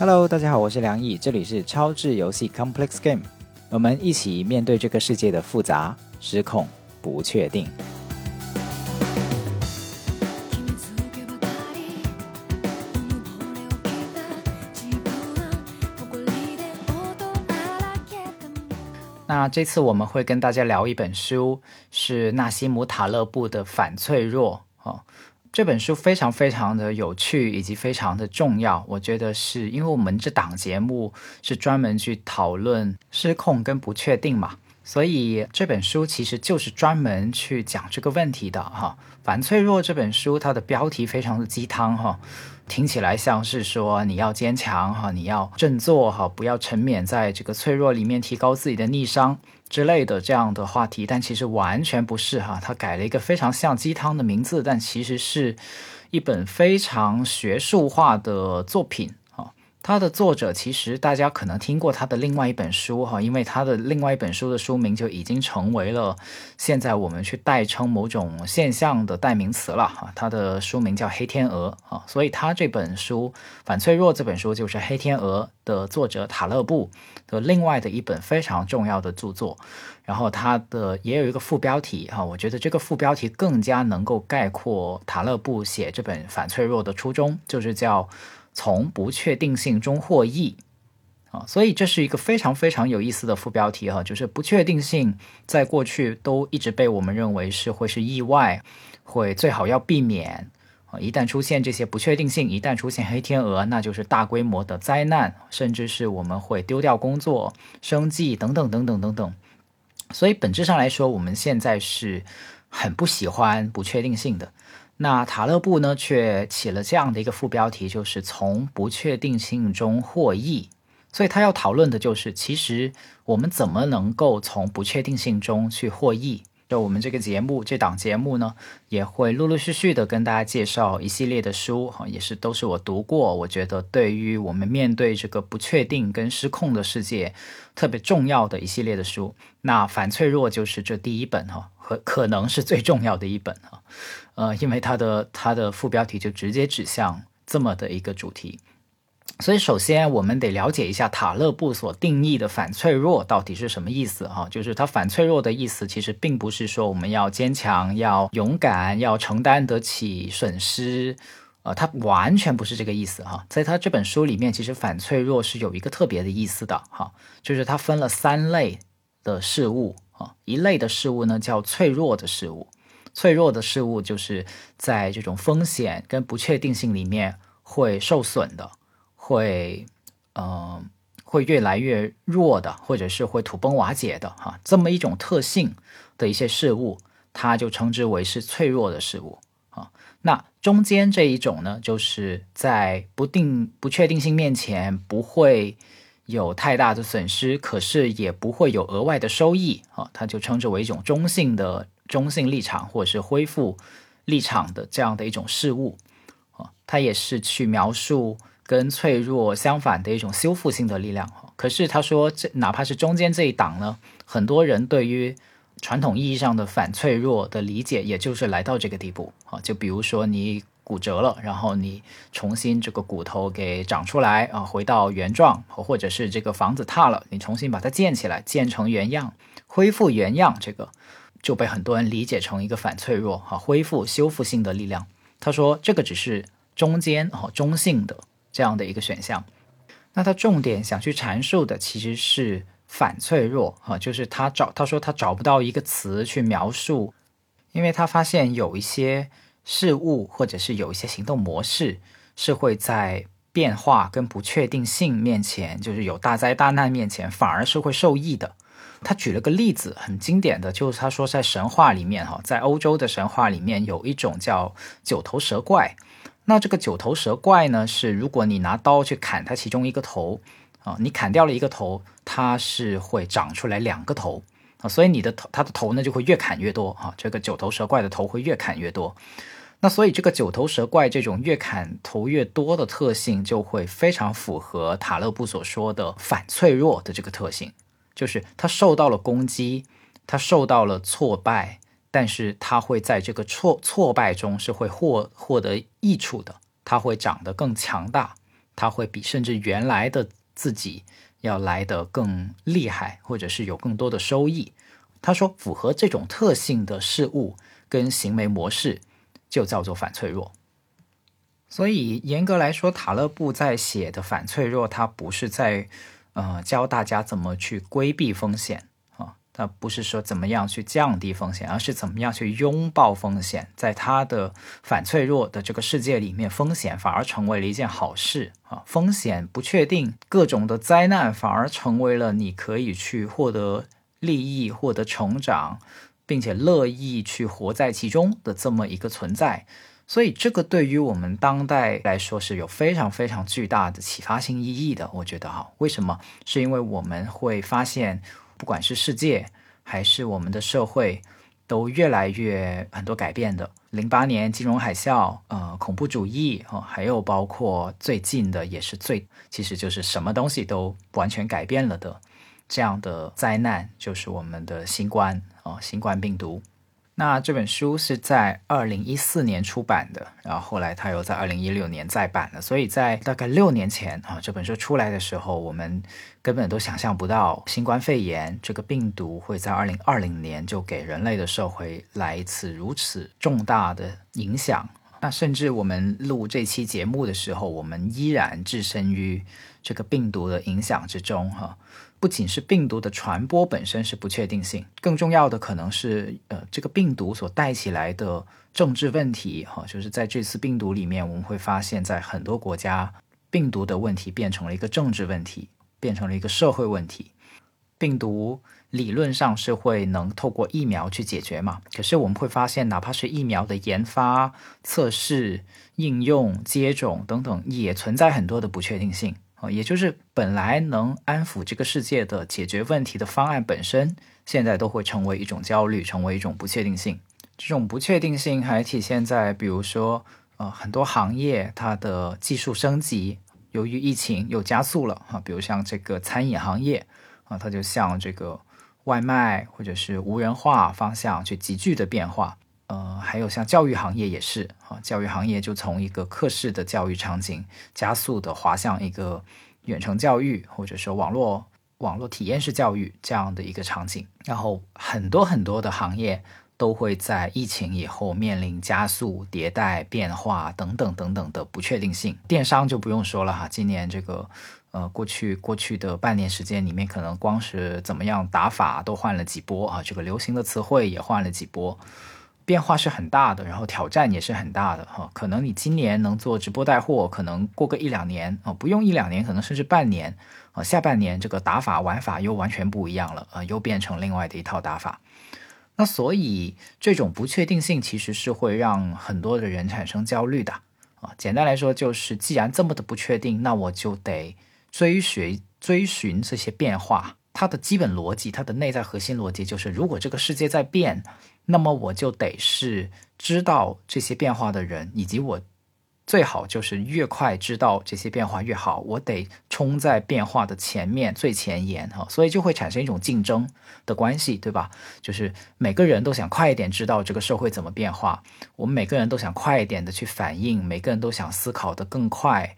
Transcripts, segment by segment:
Hello，大家好，我是梁毅，这里是超智游戏 Complex Game，我们一起面对这个世界的复杂、失控、不确定。那这次我们会跟大家聊一本书，是纳西姆塔勒布的《反脆弱》哦。这本书非常非常的有趣，以及非常的重要。我觉得是因为我们这档节目是专门去讨论失控跟不确定嘛，所以这本书其实就是专门去讲这个问题的哈。反脆弱这本书它的标题非常的鸡汤哈。听起来像是说你要坚强哈，你要振作哈，不要沉湎在这个脆弱里面，提高自己的逆商之类的这样的话题，但其实完全不是哈。他改了一个非常像鸡汤的名字，但其实是一本非常学术化的作品。他的作者其实大家可能听过他的另外一本书哈，因为他的另外一本书的书名就已经成为了现在我们去代称某种现象的代名词了哈。他的书名叫《黑天鹅》啊，所以他这本书《反脆弱》这本书就是《黑天鹅》的作者塔勒布的另外的一本非常重要的著作。然后他的也有一个副标题哈，我觉得这个副标题更加能够概括塔勒布写这本《反脆弱》的初衷，就是叫。从不确定性中获益啊，所以这是一个非常非常有意思的副标题哈，就是不确定性在过去都一直被我们认为是会是意外，会最好要避免啊。一旦出现这些不确定性，一旦出现黑天鹅，那就是大规模的灾难，甚至是我们会丢掉工作、生计等等等等等等。所以本质上来说，我们现在是很不喜欢不确定性的。那塔勒布呢，却起了这样的一个副标题，就是从不确定性中获益。所以他要讨论的就是，其实我们怎么能够从不确定性中去获益。就我们这个节目，这档节目呢，也会陆陆续续的跟大家介绍一系列的书，哈，也是都是我读过，我觉得对于我们面对这个不确定跟失控的世界特别重要的一系列的书。那反脆弱就是这第一本，哈，和可能是最重要的一本，哈，呃，因为它的它的副标题就直接指向这么的一个主题。所以，首先我们得了解一下塔勒布所定义的反脆弱到底是什么意思哈？就是他反脆弱的意思，其实并不是说我们要坚强、要勇敢、要承担得起损失，呃，他完全不是这个意思哈。在他这本书里面，其实反脆弱是有一个特别的意思的哈，就是他分了三类的事物啊，一类的事物呢叫脆弱的事物，脆弱的事物就是在这种风险跟不确定性里面会受损的。会，嗯，会越来越弱的，或者是会土崩瓦解的，哈，这么一种特性的一些事物，它就称之为是脆弱的事物，啊，那中间这一种呢，就是在不定不确定性面前不会有太大的损失，可是也不会有额外的收益，啊，它就称之为一种中性的中性立场或者是恢复立场的这样的一种事物，啊，它也是去描述。跟脆弱相反的一种修复性的力量，可是他说这哪怕是中间这一档呢，很多人对于传统意义上的反脆弱的理解，也就是来到这个地步啊。就比如说你骨折了，然后你重新这个骨头给长出来啊，回到原状，或者是这个房子塌了，你重新把它建起来，建成原样，恢复原样，这个就被很多人理解成一个反脆弱哈，恢复修复性的力量。他说这个只是中间哈，中性的。这样的一个选项，那他重点想去阐述的其实是反脆弱啊，就是他找他说他找不到一个词去描述，因为他发现有一些事物或者是有一些行动模式是会在变化跟不确定性面前，就是有大灾大难面前反而是会受益的。他举了个例子，很经典的就是他说在神话里面哈，在欧洲的神话里面有一种叫九头蛇怪。那这个九头蛇怪呢，是如果你拿刀去砍它其中一个头啊，你砍掉了一个头，它是会长出来两个头啊，所以你的头它的头呢就会越砍越多啊，这个九头蛇怪的头会越砍越多。那所以这个九头蛇怪这种越砍头越多的特性，就会非常符合塔勒布所说的反脆弱的这个特性，就是它受到了攻击，它受到了挫败。但是他会在这个挫挫败中是会获获得益处的，他会长得更强大，他会比甚至原来的自己要来得更厉害，或者是有更多的收益。他说，符合这种特性的事物跟行为模式，就叫做反脆弱。所以严格来说，塔勒布在写的反脆弱，他不是在呃教大家怎么去规避风险。那不是说怎么样去降低风险，而是怎么样去拥抱风险。在他的反脆弱的这个世界里面，风险反而成为了一件好事啊！风险不确定，各种的灾难反而成为了你可以去获得利益、获得成长，并且乐意去活在其中的这么一个存在。所以，这个对于我们当代来说是有非常非常巨大的启发性意义的。我觉得哈，为什么？是因为我们会发现。不管是世界还是我们的社会，都越来越很多改变的。零八年金融海啸，呃，恐怖主义哦，还有包括最近的也是最，其实就是什么东西都完全改变了的这样的灾难，就是我们的新冠哦，新冠病毒。那这本书是在二零一四年出版的，然后后来他又在二零一六年再版了。所以在大概六年前啊，这本书出来的时候，我们根本都想象不到新冠肺炎这个病毒会在二零二零年就给人类的社会来一次如此重大的影响。那甚至我们录这期节目的时候，我们依然置身于这个病毒的影响之中，哈。不仅是病毒的传播本身是不确定性，更重要的可能是，呃，这个病毒所带起来的政治问题，哈，就是在这次病毒里面，我们会发现，在很多国家，病毒的问题变成了一个政治问题，变成了一个社会问题。病毒理论上是会能透过疫苗去解决嘛？可是我们会发现，哪怕是疫苗的研发、测试、应用、接种等等，也存在很多的不确定性。啊，也就是本来能安抚这个世界的解决问题的方案本身，现在都会成为一种焦虑，成为一种不确定性。这种不确定性还体现在，比如说，呃，很多行业它的技术升级，由于疫情又加速了啊。比如像这个餐饮行业啊，它就向这个外卖或者是无人化方向去急剧的变化。呃，还有像教育行业也是啊，教育行业就从一个课式的教育场景加速的滑向一个远程教育，或者说网络网络体验式教育这样的一个场景。然后很多很多的行业都会在疫情以后面临加速迭代变化等等等等的不确定性。电商就不用说了哈，今年这个呃过去过去的半年时间里面，可能光是怎么样打法都换了几波啊，这个流行的词汇也换了几波。变化是很大的，然后挑战也是很大的哈。可能你今年能做直播带货，可能过个一两年啊，不用一两年，可能甚至半年啊，下半年这个打法玩法又完全不一样了啊，又变成另外的一套打法。那所以这种不确定性其实是会让很多的人产生焦虑的啊。简单来说就是，既然这么的不确定，那我就得追随追寻这些变化。它的基本逻辑，它的内在核心逻辑就是，如果这个世界在变。那么我就得是知道这些变化的人，以及我最好就是越快知道这些变化越好。我得冲在变化的前面最前沿哈，所以就会产生一种竞争的关系，对吧？就是每个人都想快一点知道这个社会怎么变化，我们每个人都想快一点的去反应，每个人都想思考的更快。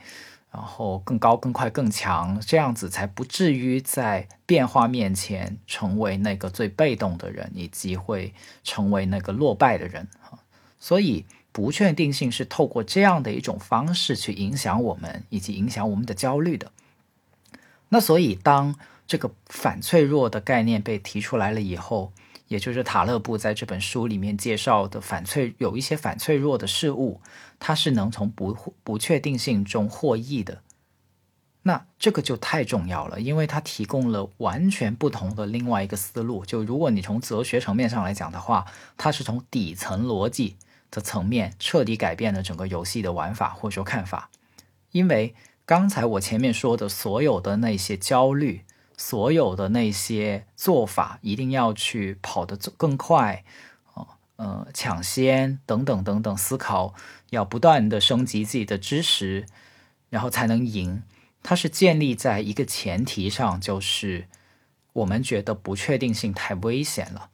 然后更高、更快、更强，这样子才不至于在变化面前成为那个最被动的人，以及会成为那个落败的人。所以，不确定性是透过这样的一种方式去影响我们，以及影响我们的焦虑的。那所以，当这个反脆弱的概念被提出来了以后，也就是塔勒布在这本书里面介绍的反脆有一些反脆弱的事物，它是能从不不确定性中获益的。那这个就太重要了，因为它提供了完全不同的另外一个思路。就如果你从哲学层面上来讲的话，它是从底层逻辑的层面彻底改变了整个游戏的玩法或者说看法。因为刚才我前面说的所有的那些焦虑。所有的那些做法一定要去跑得更快，哦，呃，抢先等等等等，思考要不断的升级自己的知识，然后才能赢。它是建立在一个前提上，就是我们觉得不确定性太危险了。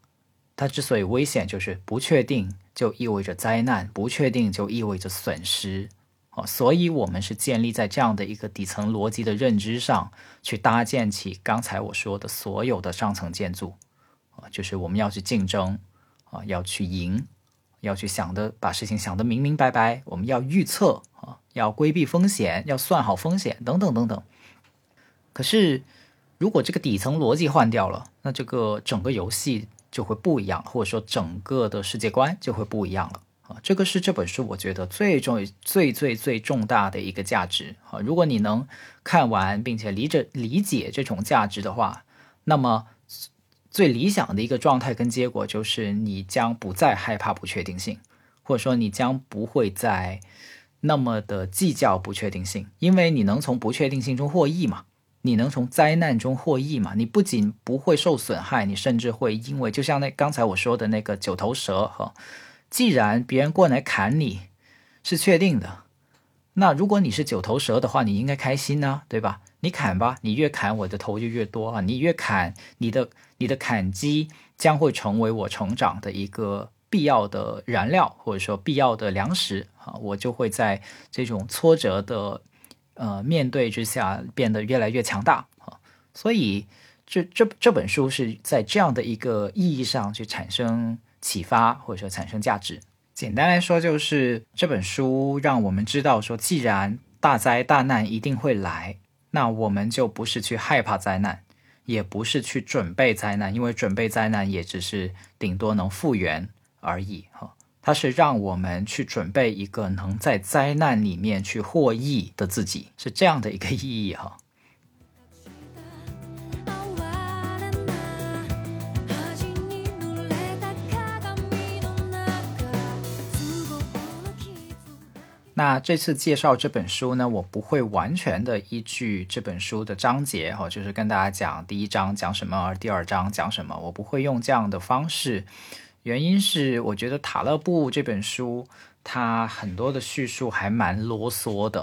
它之所以危险，就是不确定就意味着灾难，不确定就意味着损失。啊，所以我们是建立在这样的一个底层逻辑的认知上去搭建起刚才我说的所有的上层建筑啊，就是我们要去竞争啊，要去赢，要去想的把事情想得明明白白，我们要预测啊，要规避风险，要算好风险等等等等。可是如果这个底层逻辑换掉了，那这个整个游戏就会不一样，或者说整个的世界观就会不一样了。啊，这个是这本书我觉得最重、最最最重大的一个价值啊！如果你能看完并且理着理解这种价值的话，那么最理想的一个状态跟结果就是你将不再害怕不确定性，或者说你将不会再那么的计较不确定性，因为你能从不确定性中获益嘛，你能从灾难中获益嘛？你不仅不会受损害，你甚至会因为就像那刚才我说的那个九头蛇哈。既然别人过来砍你是确定的，那如果你是九头蛇的话，你应该开心呢，对吧？你砍吧，你越砍我的头就越多啊！你越砍，你的你的砍击将会成为我成长的一个必要的燃料，或者说必要的粮食啊！我就会在这种挫折的呃面对之下变得越来越强大啊！所以这这这本书是在这样的一个意义上去产生。启发或者说产生价值，简单来说就是这本书让我们知道说，既然大灾大难一定会来，那我们就不是去害怕灾难，也不是去准备灾难，因为准备灾难也只是顶多能复原而已哈。它是让我们去准备一个能在灾难里面去获益的自己，是这样的一个意义哈。那这次介绍这本书呢，我不会完全的依据这本书的章节哈，就是跟大家讲第一章讲什么，而第二章讲什么，我不会用这样的方式。原因是我觉得塔勒布这本书，它很多的叙述还蛮啰嗦的，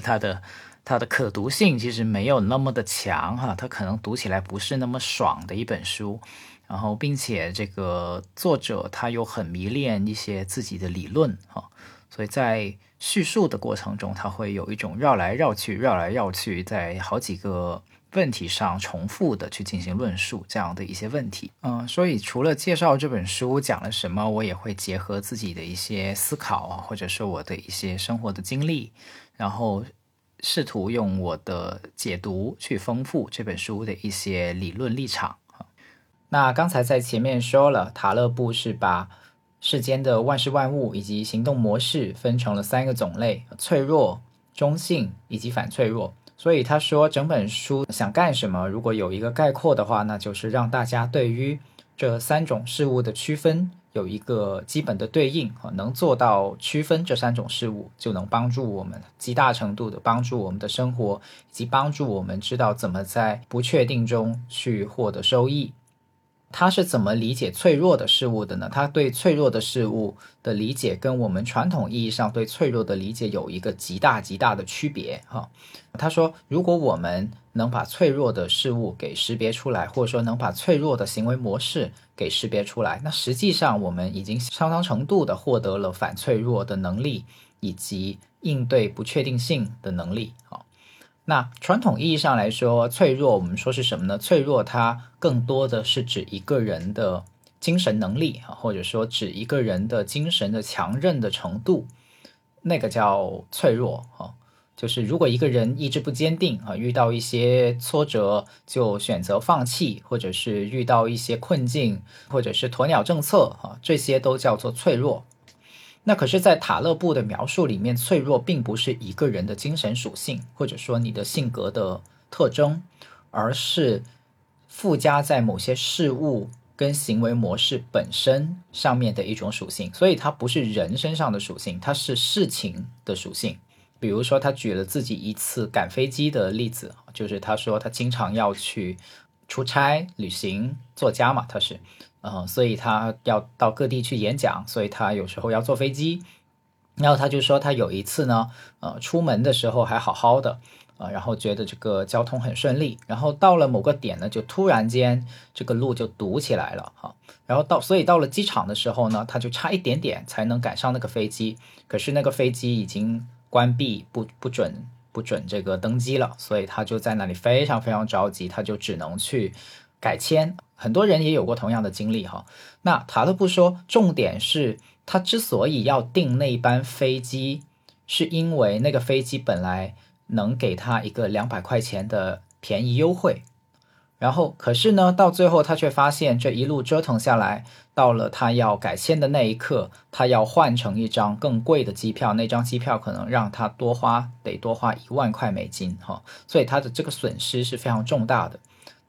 它的它的可读性其实没有那么的强哈，它可能读起来不是那么爽的一本书。然后，并且这个作者他又很迷恋一些自己的理论哈。所以在叙述的过程中，它会有一种绕来绕去、绕来绕去，在好几个问题上重复的去进行论述这样的一些问题。嗯，所以除了介绍这本书讲了什么，我也会结合自己的一些思考，或者说我的一些生活的经历，然后试图用我的解读去丰富这本书的一些理论立场。那刚才在前面说了，塔勒布是把。世间的万事万物以及行动模式分成了三个种类：脆弱、中性以及反脆弱。所以他说，整本书想干什么？如果有一个概括的话，那就是让大家对于这三种事物的区分有一个基本的对应，能做到区分这三种事物，就能帮助我们极大程度的帮助我们的生活，以及帮助我们知道怎么在不确定中去获得收益。他是怎么理解脆弱的事物的呢？他对脆弱的事物的理解跟我们传统意义上对脆弱的理解有一个极大极大的区别哈。他说，如果我们能把脆弱的事物给识别出来，或者说能把脆弱的行为模式给识别出来，那实际上我们已经相当程度的获得了反脆弱的能力以及应对不确定性的能力啊。那传统意义上来说，脆弱我们说是什么呢？脆弱它更多的是指一个人的精神能力啊，或者说指一个人的精神的强韧的程度，那个叫脆弱啊。就是如果一个人意志不坚定啊，遇到一些挫折就选择放弃，或者是遇到一些困境，或者是鸵鸟政策啊，这些都叫做脆弱。那可是，在塔勒布的描述里面，脆弱并不是一个人的精神属性，或者说你的性格的特征，而是附加在某些事物跟行为模式本身上面的一种属性。所以，它不是人身上的属性，它是事情的属性。比如说，他举了自己一次赶飞机的例子，就是他说他经常要去出差、旅行、作家嘛，他是。嗯，所以他要到各地去演讲，所以他有时候要坐飞机。然后他就说，他有一次呢，呃，出门的时候还好好的，啊，然后觉得这个交通很顺利，然后到了某个点呢，就突然间这个路就堵起来了哈，然后到所以到了机场的时候呢，他就差一点点才能赶上那个飞机，可是那个飞机已经关闭，不不准不准这个登机了，所以他就在那里非常非常着急，他就只能去改签。很多人也有过同样的经历哈。那塔勒布说，重点是他之所以要订那一班飞机，是因为那个飞机本来。能给他一个两百块钱的便宜优惠，然后可是呢，到最后他却发现这一路折腾下来，到了他要改签的那一刻，他要换成一张更贵的机票，那张机票可能让他多花得多花一万块美金哈，所以他的这个损失是非常重大的。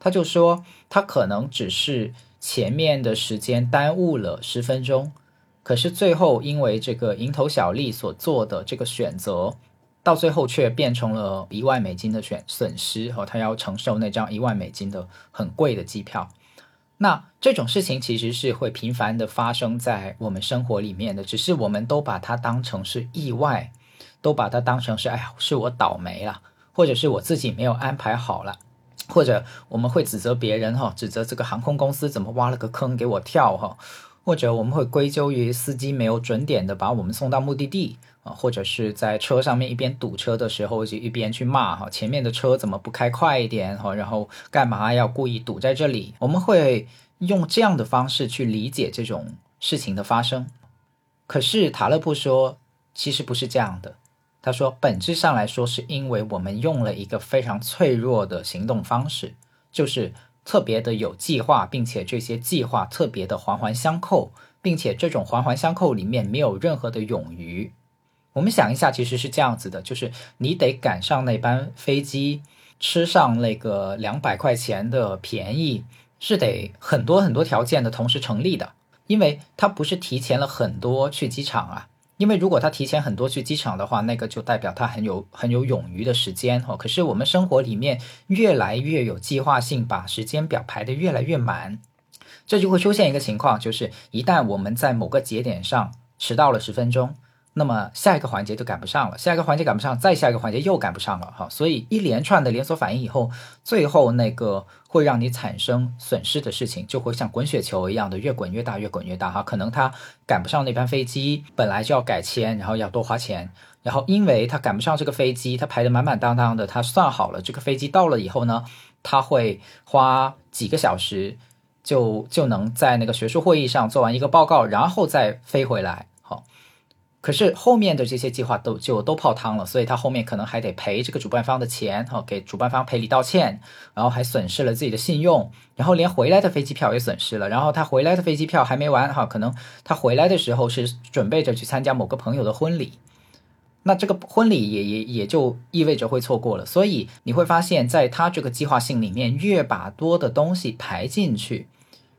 他就说，他可能只是前面的时间耽误了十分钟，可是最后因为这个蝇头小利所做的这个选择。到最后却变成了一万美金的损损失，和他要承受那张一万美金的很贵的机票。那这种事情其实是会频繁的发生在我们生活里面的，只是我们都把它当成是意外，都把它当成是哎呀是我倒霉了，或者是我自己没有安排好了，或者我们会指责别人哈，指责这个航空公司怎么挖了个坑给我跳哈，或者我们会归咎于司机没有准点的把我们送到目的地。啊，或者是在车上面一边堵车的时候，就一边去骂哈，前面的车怎么不开快一点哈？然后干嘛要故意堵在这里？我们会用这样的方式去理解这种事情的发生。可是塔勒布说，其实不是这样的。他说，本质上来说，是因为我们用了一个非常脆弱的行动方式，就是特别的有计划，并且这些计划特别的环环相扣，并且这种环环相扣里面没有任何的冗余。我们想一下，其实是这样子的，就是你得赶上那班飞机，吃上那个两百块钱的便宜，是得很多很多条件的同时成立的，因为他不是提前了很多去机场啊，因为如果他提前很多去机场的话，那个就代表他很有很有勇于的时间哦。可是我们生活里面越来越有计划性，把时间表排得越来越满，这就会出现一个情况，就是一旦我们在某个节点上迟到了十分钟。那么下一个环节就赶不上了，下一个环节赶不上，再下一个环节又赶不上了，哈，所以一连串的连锁反应以后，最后那个会让你产生损失的事情，就会像滚雪球一样的越滚越大，越滚越大，哈，可能他赶不上那班飞机，本来就要改签，然后要多花钱，然后因为他赶不上这个飞机，他排的满满当当的，他算好了这个飞机到了以后呢，他会花几个小时就就能在那个学术会议上做完一个报告，然后再飞回来。可是后面的这些计划都就都泡汤了，所以他后面可能还得赔这个主办方的钱，哈，给主办方赔礼道歉，然后还损失了自己的信用，然后连回来的飞机票也损失了，然后他回来的飞机票还没完，哈，可能他回来的时候是准备着去参加某个朋友的婚礼，那这个婚礼也也也就意味着会错过了，所以你会发现在他这个计划性里面，越把多的东西排进去。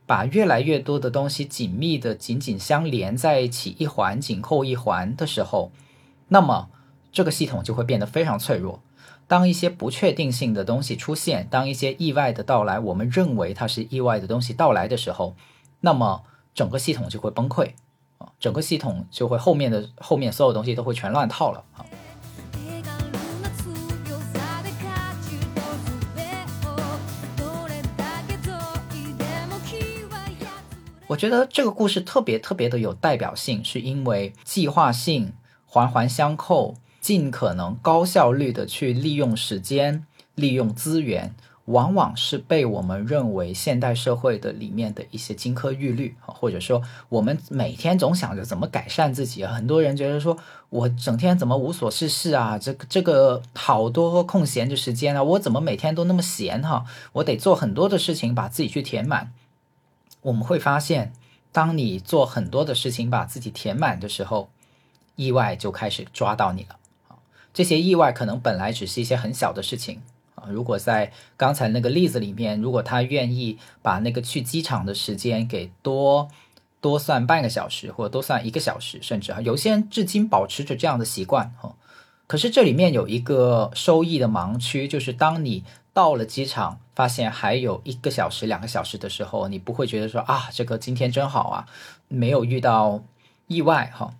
把越来越多的东西紧密的紧紧相连在一起，一环紧扣一环的时候，那么这个系统就会变得非常脆弱。当一些不确定性的东西出现，当一些意外的到来，我们认为它是意外的东西到来的时候，那么整个系统就会崩溃啊，整个系统就会后面的后面所有东西都会全乱套了啊。我觉得这个故事特别特别的有代表性，是因为计划性、环环相扣，尽可能高效率的去利用时间、利用资源，往往是被我们认为现代社会的里面的一些金科玉律，或者说我们每天总想着怎么改善自己。很多人觉得说我整天怎么无所事事啊，这这个好多空闲的时间啊，我怎么每天都那么闲哈？我得做很多的事情把自己去填满。我们会发现，当你做很多的事情把自己填满的时候，意外就开始抓到你了。这些意外可能本来只是一些很小的事情啊。如果在刚才那个例子里面，如果他愿意把那个去机场的时间给多多算半个小时，或者多算一个小时，甚至啊，有些人至今保持着这样的习惯哈。可是这里面有一个收益的盲区，就是当你。到了机场，发现还有一个小时、两个小时的时候，你不会觉得说啊，这个今天真好啊，没有遇到意外哈。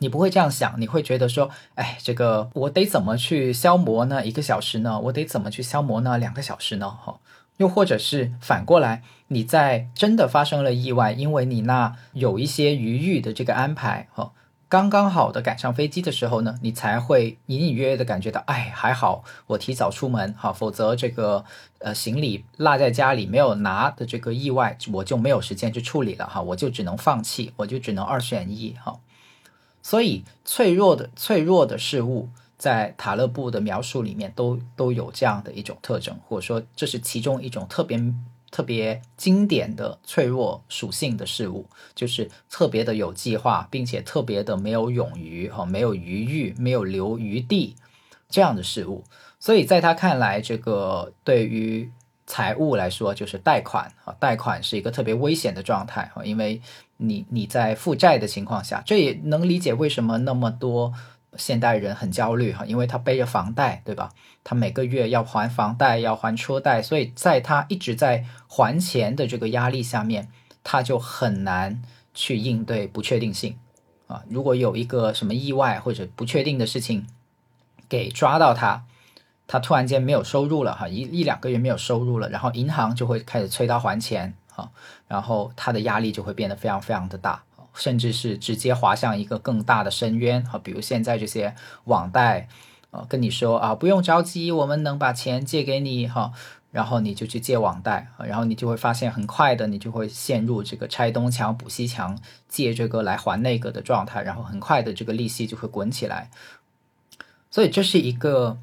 你不会这样想，你会觉得说，哎，这个我得怎么去消磨呢？一个小时呢？我得怎么去消磨呢？两个小时呢？哈，又或者是反过来，你在真的发生了意外，因为你那有一些余裕的这个安排，哈。刚刚好的赶上飞机的时候呢，你才会隐隐约约的感觉到，哎，还好我提早出门哈，否则这个呃行李落在家里没有拿的这个意外，我就没有时间去处理了哈，我就只能放弃，我就只能二选一哈。所以脆弱的脆弱的事物，在塔勒布的描述里面都都有这样的一种特征，或者说这是其中一种特别。特别经典的脆弱属性的事物，就是特别的有计划，并且特别的没有冗余哈，没有余裕，没有留余地这样的事物。所以在他看来，这个对于财务来说，就是贷款啊，贷款是一个特别危险的状态啊，因为你你在负债的情况下，这也能理解为什么那么多。现代人很焦虑哈，因为他背着房贷，对吧？他每个月要还房贷，要还车贷，所以在他一直在还钱的这个压力下面，他就很难去应对不确定性啊。如果有一个什么意外或者不确定的事情给抓到他，他突然间没有收入了哈，一一两个月没有收入了，然后银行就会开始催他还钱啊，然后他的压力就会变得非常非常的大。甚至是直接滑向一个更大的深渊啊！比如现在这些网贷，呃，跟你说啊，不用着急，我们能把钱借给你哈，然后你就去借网贷，然后你就会发现很快的，你就会陷入这个拆东墙补西墙，借这个来还那个的状态，然后很快的这个利息就会滚起来。所以这是一个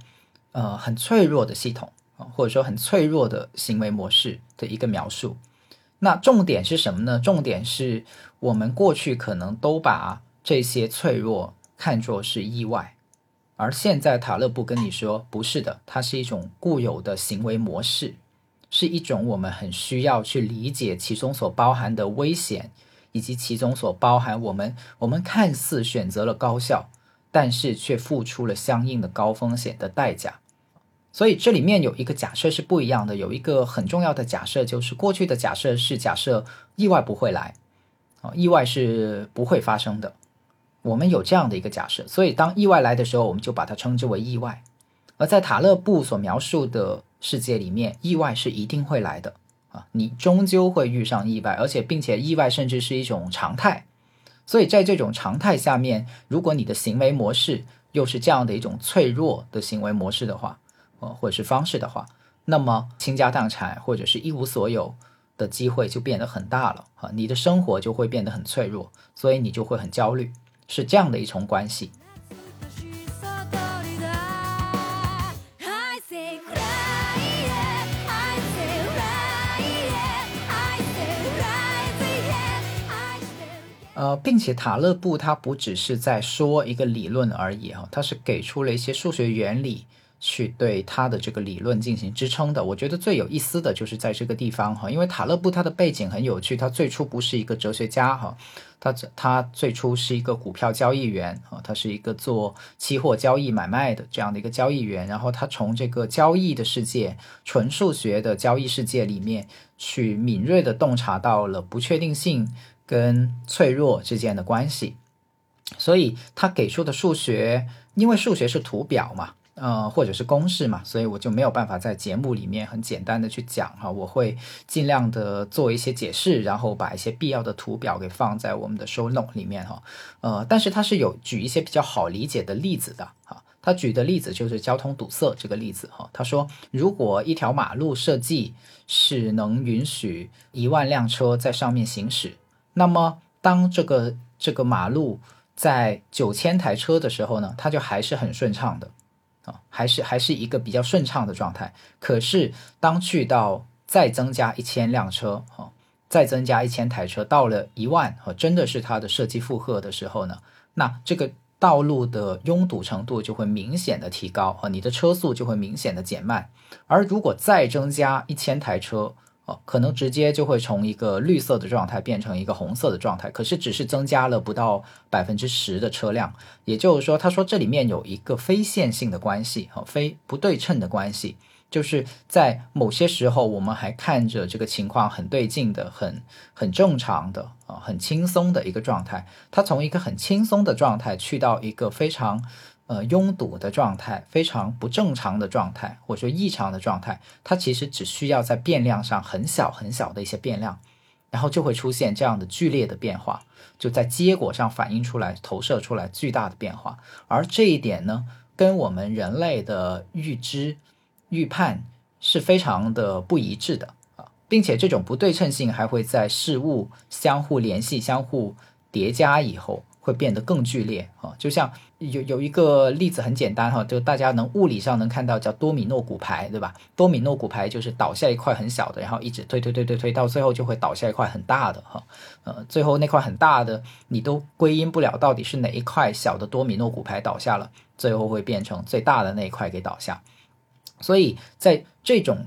呃很脆弱的系统啊，或者说很脆弱的行为模式的一个描述。那重点是什么呢？重点是我们过去可能都把这些脆弱看作是意外，而现在塔勒布跟你说不是的，它是一种固有的行为模式，是一种我们很需要去理解其中所包含的危险，以及其中所包含我们我们看似选择了高效，但是却付出了相应的高风险的代价。所以这里面有一个假设是不一样的，有一个很重要的假设，就是过去的假设是假设意外不会来，啊，意外是不会发生的。我们有这样的一个假设，所以当意外来的时候，我们就把它称之为意外。而在塔勒布所描述的世界里面，意外是一定会来的啊，你终究会遇上意外，而且并且意外甚至是一种常态。所以在这种常态下面，如果你的行为模式又是这样的一种脆弱的行为模式的话，或者是方式的话，那么倾家荡产或者是一无所有的机会就变得很大了啊！你的生活就会变得很脆弱，所以你就会很焦虑，是这样的一重关系。呃，并且塔勒布他不只是在说一个理论而已哈，他是给出了一些数学原理。去对他的这个理论进行支撑的，我觉得最有意思的就是在这个地方哈，因为塔勒布他的背景很有趣，他最初不是一个哲学家哈，他他最初是一个股票交易员啊，他是一个做期货交易买卖的这样的一个交易员，然后他从这个交易的世界、纯数学的交易世界里面去敏锐的洞察到了不确定性跟脆弱之间的关系，所以他给出的数学，因为数学是图表嘛。呃，或者是公式嘛，所以我就没有办法在节目里面很简单的去讲哈，我会尽量的做一些解释，然后把一些必要的图表给放在我们的 show note 里面哈。呃，但是它是有举一些比较好理解的例子的哈。他举的例子就是交通堵塞这个例子哈。他说，如果一条马路设计是能允许一万辆车在上面行驶，那么当这个这个马路在九千台车的时候呢，它就还是很顺畅的。啊，还是还是一个比较顺畅的状态。可是当去到再增加一千辆车，哈，再增加一千台车，到了一万，哈，真的是它的设计负荷的时候呢，那这个道路的拥堵程度就会明显的提高，啊，你的车速就会明显的减慢。而如果再增加一千台车，哦，可能直接就会从一个绿色的状态变成一个红色的状态，可是只是增加了不到百分之十的车辆，也就是说，他说这里面有一个非线性的关系，非不对称的关系，就是在某些时候我们还看着这个情况很对劲的，很很正常的，啊，很轻松的一个状态。它从一个很轻松的状态去到一个非常呃拥堵的状态，非常不正常的状态，或者说异常的状态，它其实只需要在变量上很小很小的一些变量，然后就会出现这样的剧烈的变化，就在结果上反映出来、投射出来巨大的变化。而这一点呢，跟我们人类的预知、预判是非常的不一致的啊。并且这种不对称性还会在事物相互联系、相互叠加以后，会变得更剧烈啊！就像有有一个例子很简单哈，就大家能物理上能看到叫多米诺骨牌，对吧？多米诺骨牌就是倒下一块很小的，然后一直推推推推推，到最后就会倒下一块很大的哈。呃，最后那块很大的你都归因不了到底是哪一块小的多米诺骨牌倒下了，最后会变成最大的那一块给倒下。所以在这种。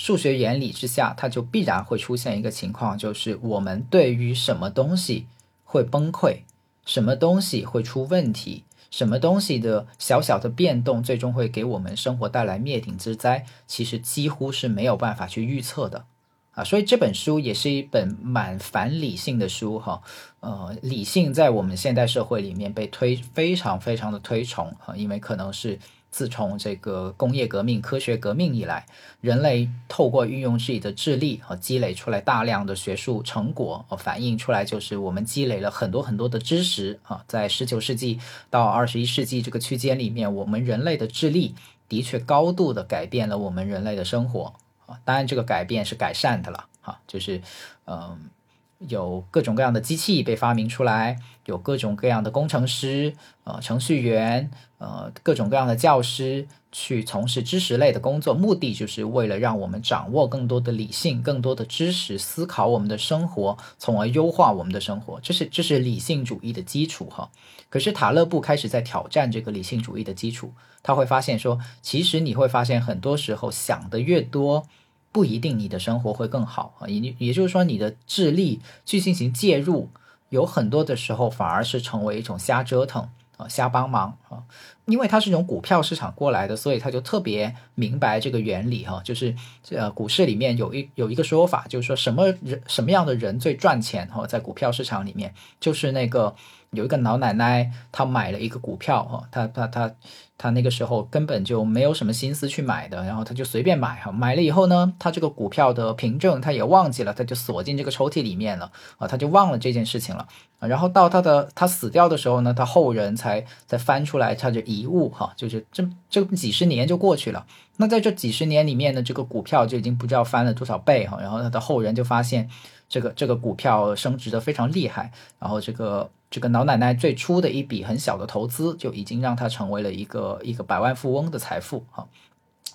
数学原理之下，它就必然会出现一个情况，就是我们对于什么东西会崩溃，什么东西会出问题，什么东西的小小的变动，最终会给我们生活带来灭顶之灾，其实几乎是没有办法去预测的啊。所以这本书也是一本蛮反理性的书哈。呃，理性在我们现代社会里面被推非常非常的推崇啊，因为可能是。自从这个工业革命、科学革命以来，人类透过运用自己的智力和积累出来大量的学术成果，反映出来就是我们积累了很多很多的知识啊。在十九世纪到二十一世纪这个区间里面，我们人类的智力的确高度的改变了我们人类的生活啊。当然，这个改变是改善的了哈，就是嗯。有各种各样的机器被发明出来，有各种各样的工程师、呃程序员、呃各种各样的教师去从事知识类的工作，目的就是为了让我们掌握更多的理性、更多的知识，思考我们的生活，从而优化我们的生活。这是这是理性主义的基础哈。可是塔勒布开始在挑战这个理性主义的基础，他会发现说，其实你会发现很多时候想的越多。不一定你的生活会更好啊，也也就是说，你的智力去进行介入，有很多的时候反而是成为一种瞎折腾啊，瞎帮忙啊。因为他是从股票市场过来的，所以他就特别明白这个原理哈。就是呃，股市里面有一有一个说法，就是说什么人什么样的人最赚钱哈，在股票市场里面，就是那个有一个老奶奶，她买了一个股票哈，她她她。她那个时候根本就没有什么心思去买的，然后她就随便买哈，买了以后呢，她这个股票的凭证她也忘记了，她就锁进这个抽屉里面了啊，他就忘了这件事情了。然后到他的他死掉的时候呢，他后人才才翻出来他的遗物哈，就是这这几十年就过去了。那在这几十年里面呢，这个股票就已经不知道翻了多少倍哈，然后他的后人就发现这个这个股票升值的非常厉害，然后这个。这个老奶奶最初的一笔很小的投资，就已经让她成为了一个一个百万富翁的财富啊，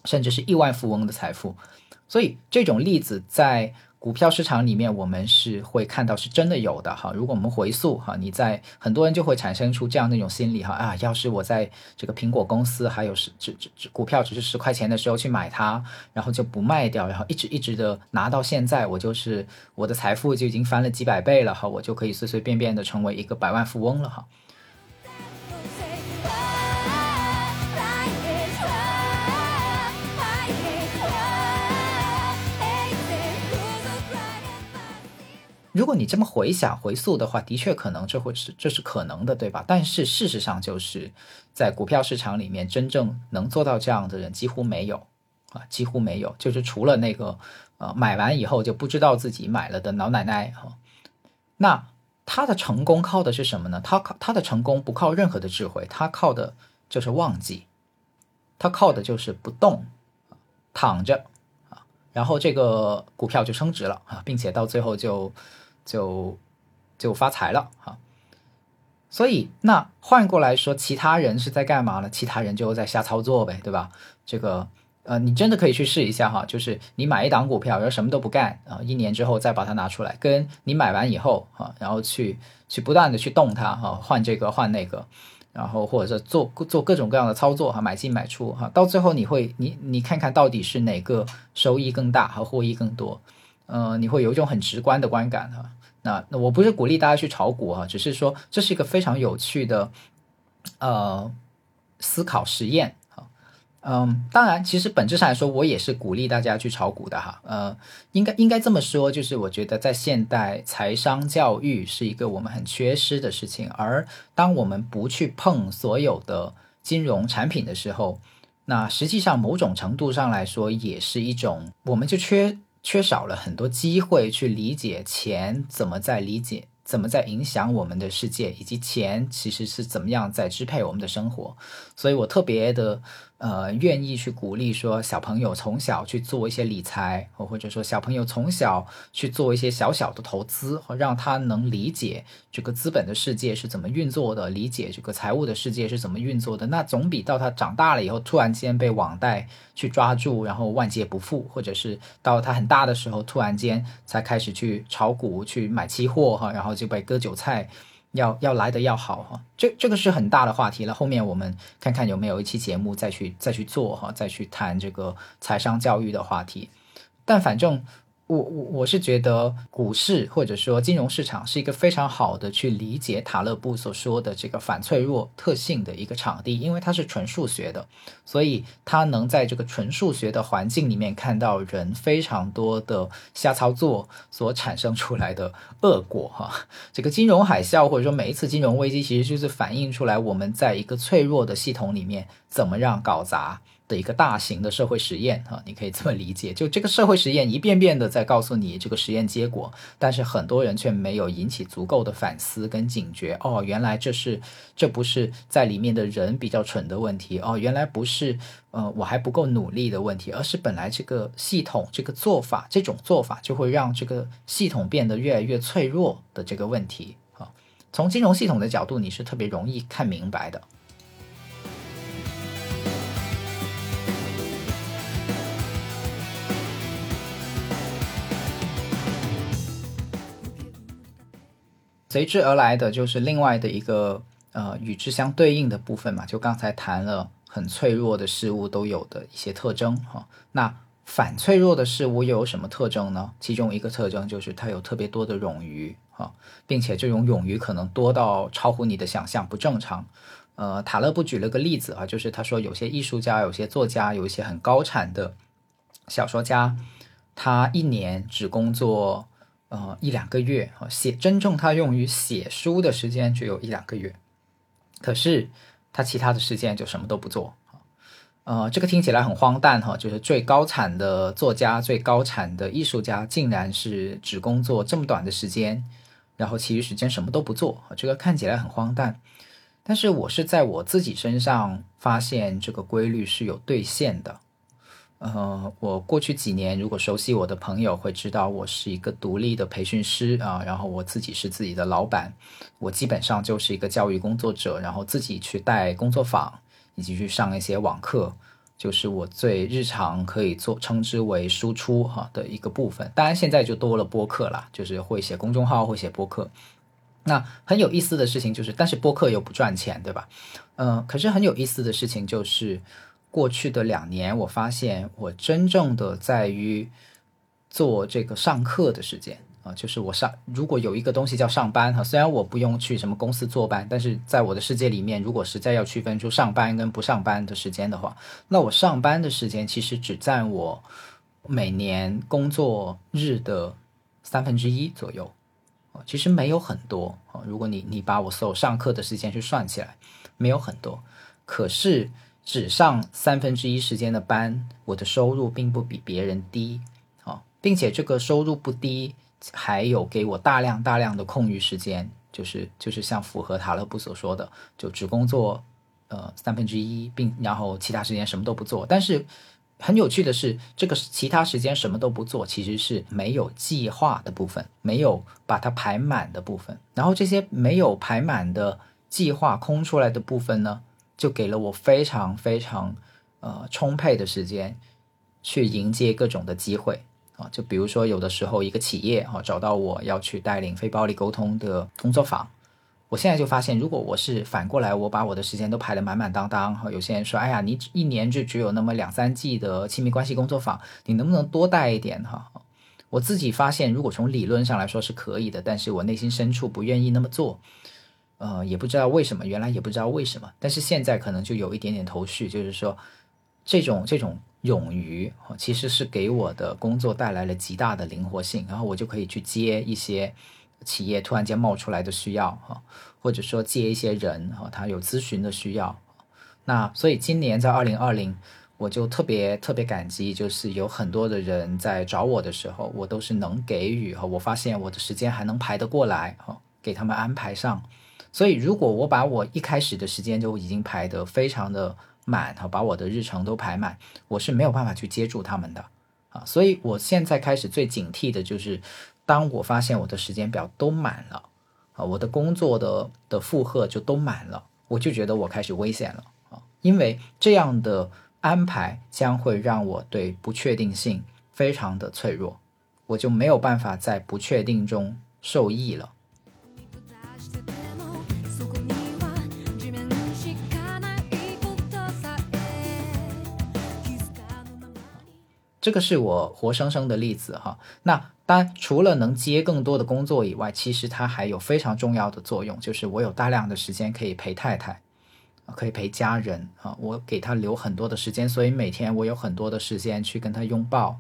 甚至是亿万富翁的财富。所以这种例子在。股票市场里面，我们是会看到是真的有的哈。如果我们回溯哈，你在很多人就会产生出这样的一种心理哈啊，要是我在这个苹果公司还有十只只只股票只是十块钱的时候去买它，然后就不卖掉，然后一直一直的拿到现在，我就是我的财富就已经翻了几百倍了哈，我就可以随随便便的成为一个百万富翁了哈。如果你这么回想回溯的话，的确可能这会是这是可能的，对吧？但是事实上就是在股票市场里面，真正能做到这样的人几乎没有啊，几乎没有。就是除了那个呃买完以后就不知道自己买了的老奶奶哈，那他的成功靠的是什么呢？他靠他的成功不靠任何的智慧，他靠的就是忘记，他靠的就是不动，躺着啊，然后这个股票就升值了啊，并且到最后就。就就发财了哈，所以那换过来说，其他人是在干嘛呢？其他人就在瞎操作呗，对吧？这个呃，你真的可以去试一下哈，就是你买一档股票，然后什么都不干啊，一年之后再把它拿出来，跟你买完以后啊，然后去去不断的去动它哈，换这个换那个，然后或者是做做各种各样的操作哈，买进买出哈，到最后你会你你看看到底是哪个收益更大和获益更多，呃，你会有一种很直观的观感哈。那那我不是鼓励大家去炒股啊，只是说这是一个非常有趣的呃思考实验啊。嗯，当然，其实本质上来说，我也是鼓励大家去炒股的哈。呃，应该应该这么说，就是我觉得在现代财商教育是一个我们很缺失的事情，而当我们不去碰所有的金融产品的时候，那实际上某种程度上来说，也是一种我们就缺缺少了很多机会去理解钱怎么在理解。怎么在影响我们的世界，以及钱其实是怎么样在支配我们的生活？所以我特别的呃愿意去鼓励说，小朋友从小去做一些理财，或者说小朋友从小去做一些小小的投资，让他能理解这个资本的世界是怎么运作的，理解这个财务的世界是怎么运作的。那总比到他长大了以后突然间被网贷去抓住，然后万劫不复，或者是到他很大的时候突然间才开始去炒股、去买期货哈，然后。就被割韭菜，要要来的要好哈，这这个是很大的话题了。后面我们看看有没有一期节目再去再去做哈，再去谈这个财商教育的话题。但反正。我我我是觉得股市或者说金融市场是一个非常好的去理解塔勒布所说的这个反脆弱特性的一个场地，因为它是纯数学的，所以它能在这个纯数学的环境里面看到人非常多的瞎操作所产生出来的恶果哈。这个金融海啸或者说每一次金融危机，其实就是反映出来我们在一个脆弱的系统里面怎么让搞砸。一个大型的社会实验啊，你可以这么理解，就这个社会实验一遍遍的在告诉你这个实验结果，但是很多人却没有引起足够的反思跟警觉。哦，原来这是这不是在里面的人比较蠢的问题哦，原来不是呃我还不够努力的问题，而是本来这个系统这个做法这种做法就会让这个系统变得越来越脆弱的这个问题啊。从金融系统的角度，你是特别容易看明白的。随之而来的就是另外的一个呃与之相对应的部分嘛，就刚才谈了很脆弱的事物都有的一些特征哈。那反脆弱的事物又有什么特征呢？其中一个特征就是它有特别多的冗余哈，并且这种冗余可能多到超乎你的想象，不正常。呃，塔勒布举了个例子啊，就是他说有些艺术家、有些作家、有一些很高产的小说家，他一年只工作。呃，一两个月啊，写真正他用于写书的时间只有一两个月，可是他其他的时间就什么都不做呃，这个听起来很荒诞哈，就是最高产的作家、最高产的艺术家，竟然是只工作这么短的时间，然后其余时间什么都不做这个看起来很荒诞，但是我是在我自己身上发现这个规律是有兑现的。呃，我过去几年，如果熟悉我的朋友会知道，我是一个独立的培训师啊，然后我自己是自己的老板，我基本上就是一个教育工作者，然后自己去带工作坊，以及去上一些网课，就是我最日常可以做称之为输出哈的一个部分。当然现在就多了播客啦，就是会写公众号，会写播客。那很有意思的事情就是，但是播客又不赚钱，对吧？嗯，可是很有意思的事情就是。过去的两年，我发现我真正的在于做这个上课的时间啊，就是我上如果有一个东西叫上班哈，虽然我不用去什么公司坐班，但是在我的世界里面，如果实在要区分出上班跟不上班的时间的话，那我上班的时间其实只占我每年工作日的三分之一左右啊，其实没有很多啊。如果你你把我所有上课的时间去算起来，没有很多，可是。只上三分之一时间的班，我的收入并不比别人低，啊，并且这个收入不低，还有给我大量大量的空余时间，就是就是像符合塔勒布所说的，就只工作呃三分之一，并然后其他时间什么都不做。但是很有趣的是，这个其他时间什么都不做，其实是没有计划的部分，没有把它排满的部分。然后这些没有排满的计划空出来的部分呢？就给了我非常非常呃充沛的时间去迎接各种的机会啊，就比如说有的时候一个企业啊找到我要去带领非暴力沟通的工作坊，我现在就发现，如果我是反过来，我把我的时间都排得满满当当哈，有些人说，哎呀，你一年就只有那么两三季的亲密关系工作坊，你能不能多带一点哈？我自己发现，如果从理论上来说是可以的，但是我内心深处不愿意那么做。呃，也不知道为什么，原来也不知道为什么，但是现在可能就有一点点头绪，就是说，这种这种勇于，其实是给我的工作带来了极大的灵活性，然后我就可以去接一些企业突然间冒出来的需要哈，或者说接一些人哈，他有咨询的需要。那所以今年在二零二零，我就特别特别感激，就是有很多的人在找我的时候，我都是能给予哈，我发现我的时间还能排得过来哈，给他们安排上。所以如果我把我一开始的时间就已经排得非常的满哈，把我的日程都排满，我是没有办法去接住他们的啊。所以我现在开始最警惕的就是，当我发现我的时间表都满了啊，我的工作的的负荷就都满了，我就觉得我开始危险了。啊因为这样的安排将会让我对不确定性非常的脆弱，我就没有办法在不确定中受益了。这个是我活生生的例子哈。那当然，除了能接更多的工作以外，其实它还有非常重要的作用，就是我有大量的时间可以陪太太。可以陪家人啊，我给他留很多的时间，所以每天我有很多的时间去跟他拥抱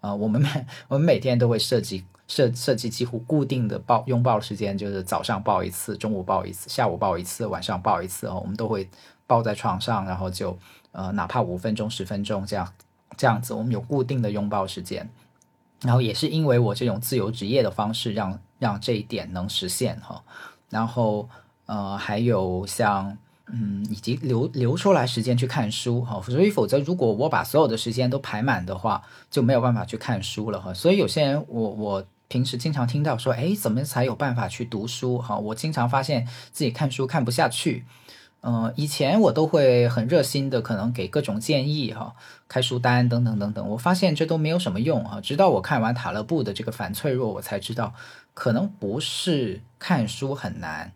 啊。我们每我们每天都会设计设设计几乎固定的抱拥抱时间，就是早上抱一次，中午抱一次，下午抱一次，晚上抱一次哦。我们都会抱在床上，然后就呃，哪怕五分钟、十分钟这样这样子，我们有固定的拥抱时间。然后也是因为我这种自由职业的方式，让让这一点能实现哈。然后呃，还有像。嗯，以及留留出来时间去看书哈，所以否则如果我把所有的时间都排满的话，就没有办法去看书了哈。所以有些人，我我平时经常听到说，哎，怎么才有办法去读书哈？我经常发现自己看书看不下去，嗯，以前我都会很热心的，可能给各种建议哈，开书单等等等等，我发现这都没有什么用哈。直到我看完塔勒布的这个反脆弱，我才知道，可能不是看书很难。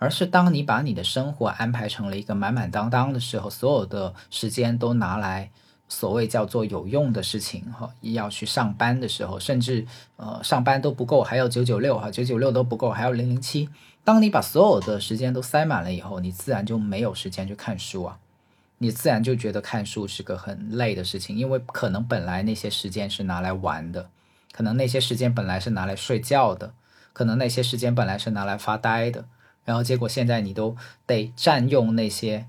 而是当你把你的生活安排成了一个满满当当的时候，所有的时间都拿来所谓叫做有用的事情哈，要去上班的时候，甚至呃上班都不够，还要九九六哈，九九六都不够，还要零零七。当你把所有的时间都塞满了以后，你自然就没有时间去看书啊，你自然就觉得看书是个很累的事情，因为可能本来那些时间是拿来玩的，可能那些时间本来是拿来睡觉的，可能那些时间本来是拿来发呆的。然后结果现在你都得占用那些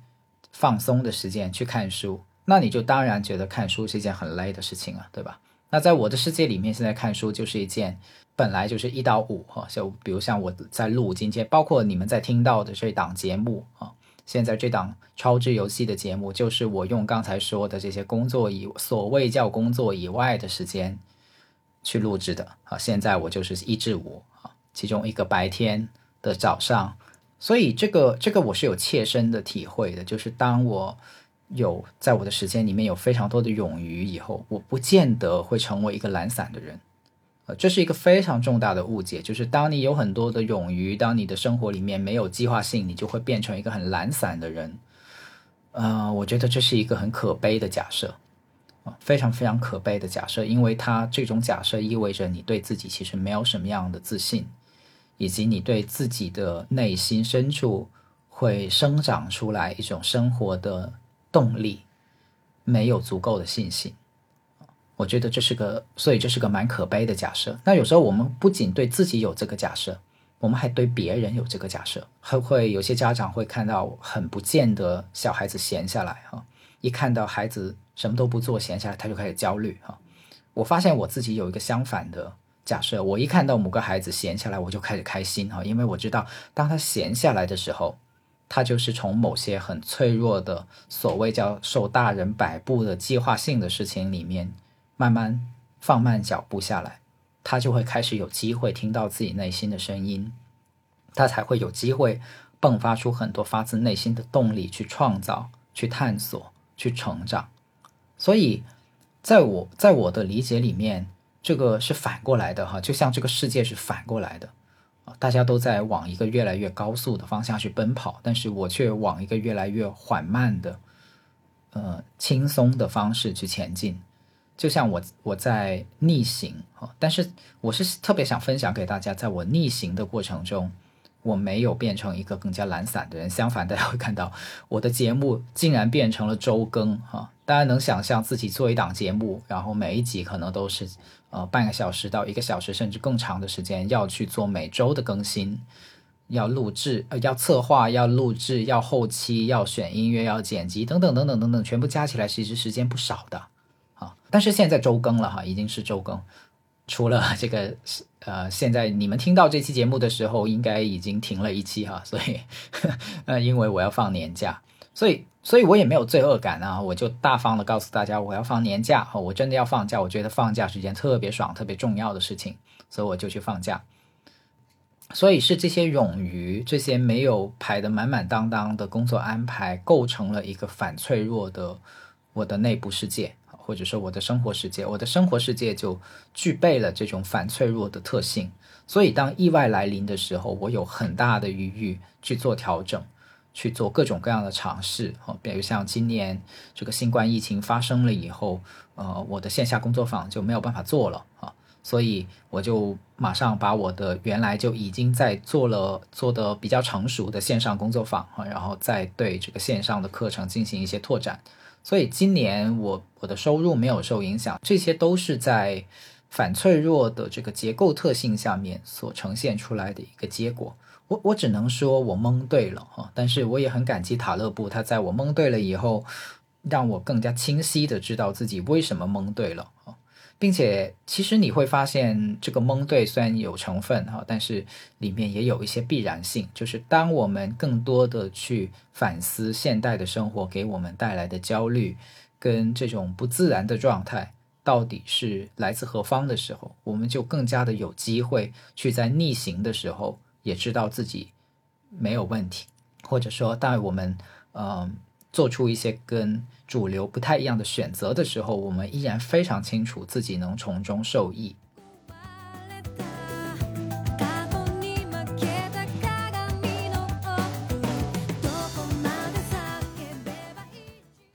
放松的时间去看书，那你就当然觉得看书是一件很累的事情啊，对吧？那在我的世界里面，现在看书就是一件本来就是一到五哈，就比如像我在录今天，包括你们在听到的这档节目啊，现在这档超智游戏的节目，就是我用刚才说的这些工作以所谓叫工作以外的时间去录制的啊。现在我就是一至五啊，其中一个白天的早上。所以这个这个我是有切身的体会的，就是当我有在我的时间里面有非常多的冗余以后，我不见得会成为一个懒散的人，这是一个非常重大的误解，就是当你有很多的冗余，当你的生活里面没有计划性，你就会变成一个很懒散的人，呃，我觉得这是一个很可悲的假设，啊，非常非常可悲的假设，因为它这种假设意味着你对自己其实没有什么样的自信。以及你对自己的内心深处会生长出来一种生活的动力，没有足够的信心，我觉得这是个，所以这是个蛮可悲的假设。那有时候我们不仅对自己有这个假设，我们还对别人有这个假设，还会有些家长会看到很不见得小孩子闲下来哈，一看到孩子什么都不做闲下来，他就开始焦虑哈。我发现我自己有一个相反的。假设我一看到某个孩子闲下来，我就开始开心哈，因为我知道，当他闲下来的时候，他就是从某些很脆弱的所谓叫受大人摆布的计划性的事情里面，慢慢放慢脚步下来，他就会开始有机会听到自己内心的声音，他才会有机会迸发出很多发自内心的动力去创造、去探索、去成长。所以，在我在我的理解里面。这个是反过来的哈，就像这个世界是反过来的，大家都在往一个越来越高速的方向去奔跑，但是我却往一个越来越缓慢的、呃轻松的方式去前进。就像我我在逆行啊，但是我是特别想分享给大家，在我逆行的过程中，我没有变成一个更加懒散的人，相反，大家会看到我的节目竟然变成了周更哈。大家能想象自己做一档节目，然后每一集可能都是呃半个小时到一个小时，甚至更长的时间，要去做每周的更新，要录制呃要策划，要录制，要后期，要选音乐，要剪辑等等等等等等，全部加起来其实时间不少的。但是现在周更了哈，已经是周更。除了 这个，呃，现在你们听到这期节目的时候，应该已经停了一期哈，所以，呃，因为我要放年假，所以，所以我也没有罪恶感啊，我就大方的告诉大家，我要放年假哈，我真的要放假，我觉得放假是一件特别爽、特别重要的事情，所以我就去放假。所以是这些冗余、这些没有排的满满当当的工作安排，构成了一个反脆弱的我的内部世界。或者说我的生活世界，我的生活世界就具备了这种反脆弱的特性，所以当意外来临的时候，我有很大的余裕去做调整，去做各种各样的尝试。哦，比如像今年这个新冠疫情发生了以后，呃，我的线下工作坊就没有办法做了啊，所以我就马上把我的原来就已经在做了做的比较成熟的线上工作坊啊，然后再对这个线上的课程进行一些拓展。所以今年我我的收入没有受影响，这些都是在反脆弱的这个结构特性下面所呈现出来的一个结果。我我只能说我蒙对了哈，但是我也很感激塔勒布，他在我蒙对了以后，让我更加清晰的知道自己为什么蒙对了。并且，其实你会发现，这个蒙对虽然有成分哈，但是里面也有一些必然性。就是当我们更多的去反思现代的生活给我们带来的焦虑跟这种不自然的状态到底是来自何方的时候，我们就更加的有机会去在逆行的时候也知道自己没有问题，或者说，当我们嗯。做出一些跟主流不太一样的选择的时候，我们依然非常清楚自己能从中受益。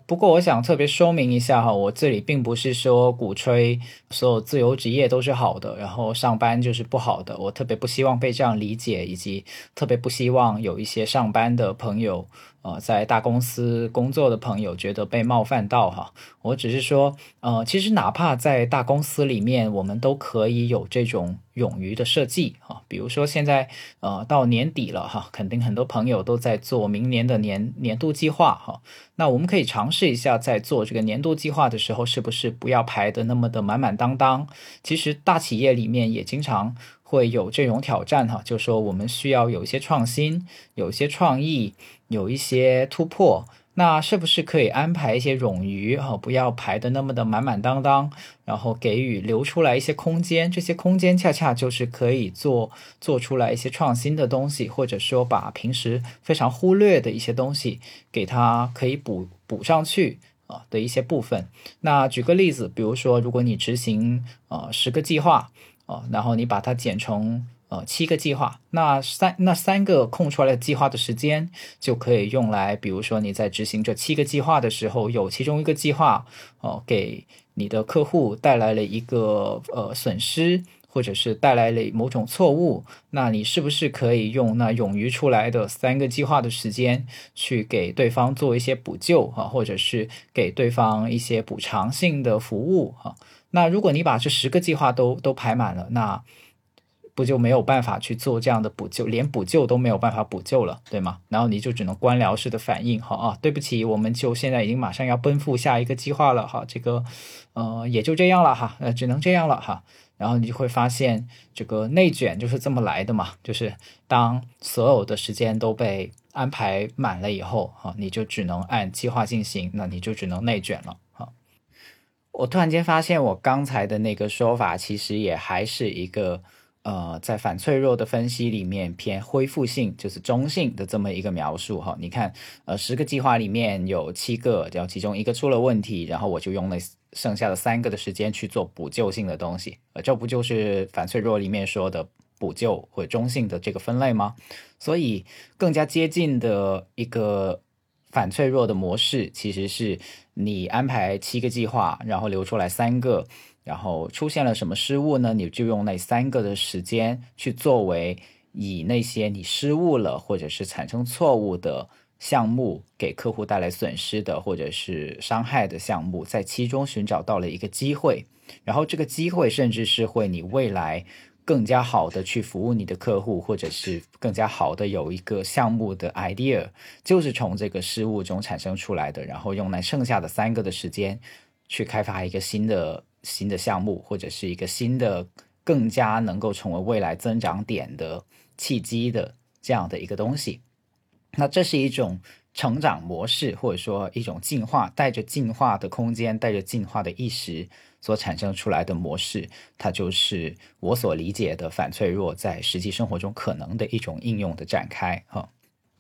不过，我想特别说明一下哈，我这里并不是说鼓吹所有自由职业都是好的，然后上班就是不好的。我特别不希望被这样理解，以及特别不希望有一些上班的朋友。呃，在大公司工作的朋友觉得被冒犯到哈，我只是说，呃，其实哪怕在大公司里面，我们都可以有这种冗余的设计哈。比如说现在，呃，到年底了哈，肯定很多朋友都在做明年的年年度计划哈。那我们可以尝试一下，在做这个年度计划的时候，是不是不要排的那么的满满当当？其实大企业里面也经常会有这种挑战哈，就说我们需要有一些创新，有一些创意。有一些突破，那是不是可以安排一些冗余啊？不要排的那么的满满当当，然后给予留出来一些空间。这些空间恰恰就是可以做做出来一些创新的东西，或者说把平时非常忽略的一些东西给它可以补补上去啊的一些部分。那举个例子，比如说，如果你执行呃十个计划啊，然后你把它剪成。呃，七个计划，那三那三个空出来的计划的时间就可以用来，比如说你在执行这七个计划的时候，有其中一个计划哦，给你的客户带来了一个呃损失，或者是带来了某种错误，那你是不是可以用那冗余出来的三个计划的时间去给对方做一些补救啊，或者是给对方一些补偿性的服务啊？那如果你把这十个计划都都排满了，那不就没有办法去做这样的补救，连补救都没有办法补救了，对吗？然后你就只能官僚式的反应，好啊，对不起，我们就现在已经马上要奔赴下一个计划了，哈，这个，呃，也就这样了哈，呃，只能这样了哈。然后你就会发现，这个内卷就是这么来的嘛，就是当所有的时间都被安排满了以后，哈，你就只能按计划进行，那你就只能内卷了，我突然间发现，我刚才的那个说法其实也还是一个。呃，在反脆弱的分析里面，偏恢复性就是中性的这么一个描述哈。你看，呃，十个计划里面有七个，然后其中一个出了问题，然后我就用了剩下的三个的时间去做补救性的东西。呃，这不就是反脆弱里面说的补救或中性的这个分类吗？所以更加接近的一个反脆弱的模式，其实是你安排七个计划，然后留出来三个。然后出现了什么失误呢？你就用那三个的时间去作为以那些你失误了或者是产生错误的项目给客户带来损失的或者是伤害的项目，在其中寻找到了一个机会，然后这个机会甚至是会你未来。更加好的去服务你的客户，或者是更加好的有一个项目的 idea，就是从这个失误中产生出来的，然后用来剩下的三个的时间去开发一个新的新的项目，或者是一个新的更加能够成为未来增长点的契机的这样的一个东西。那这是一种成长模式，或者说一种进化，带着进化的空间，带着进化的意识。所产生出来的模式，它就是我所理解的反脆弱在实际生活中可能的一种应用的展开哈。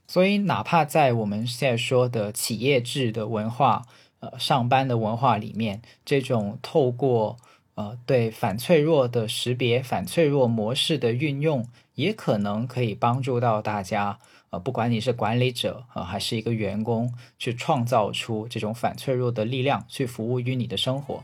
所以，哪怕在我们现在说的企业制的文化、呃上班的文化里面，这种透过呃对反脆弱的识别、反脆弱模式的运用，也可能可以帮助到大家。呃，不管你是管理者啊，还是一个员工，去创造出这种反脆弱的力量，去服务于你的生活。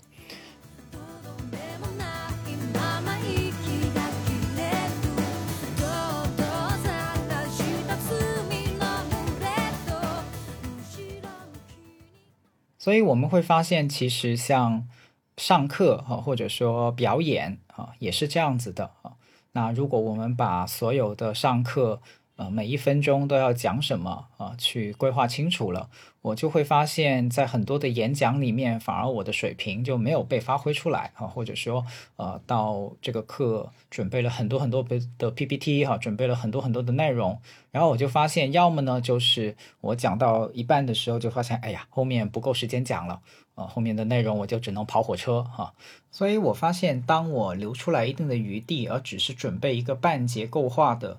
所以我们会发现，其实像上课啊，或者说表演啊，也是这样子的啊。那如果我们把所有的上课，呃，每一分钟都要讲什么啊？去规划清楚了，我就会发现，在很多的演讲里面，反而我的水平就没有被发挥出来啊，或者说，呃，到这个课准备了很多很多的 PPT 哈，准备了很多很多的内容，然后我就发现，要么呢，就是我讲到一半的时候就发现，哎呀，后面不够时间讲了啊，后面的内容我就只能跑火车哈。所以我发现，当我留出来一定的余地，而只是准备一个半结构化的。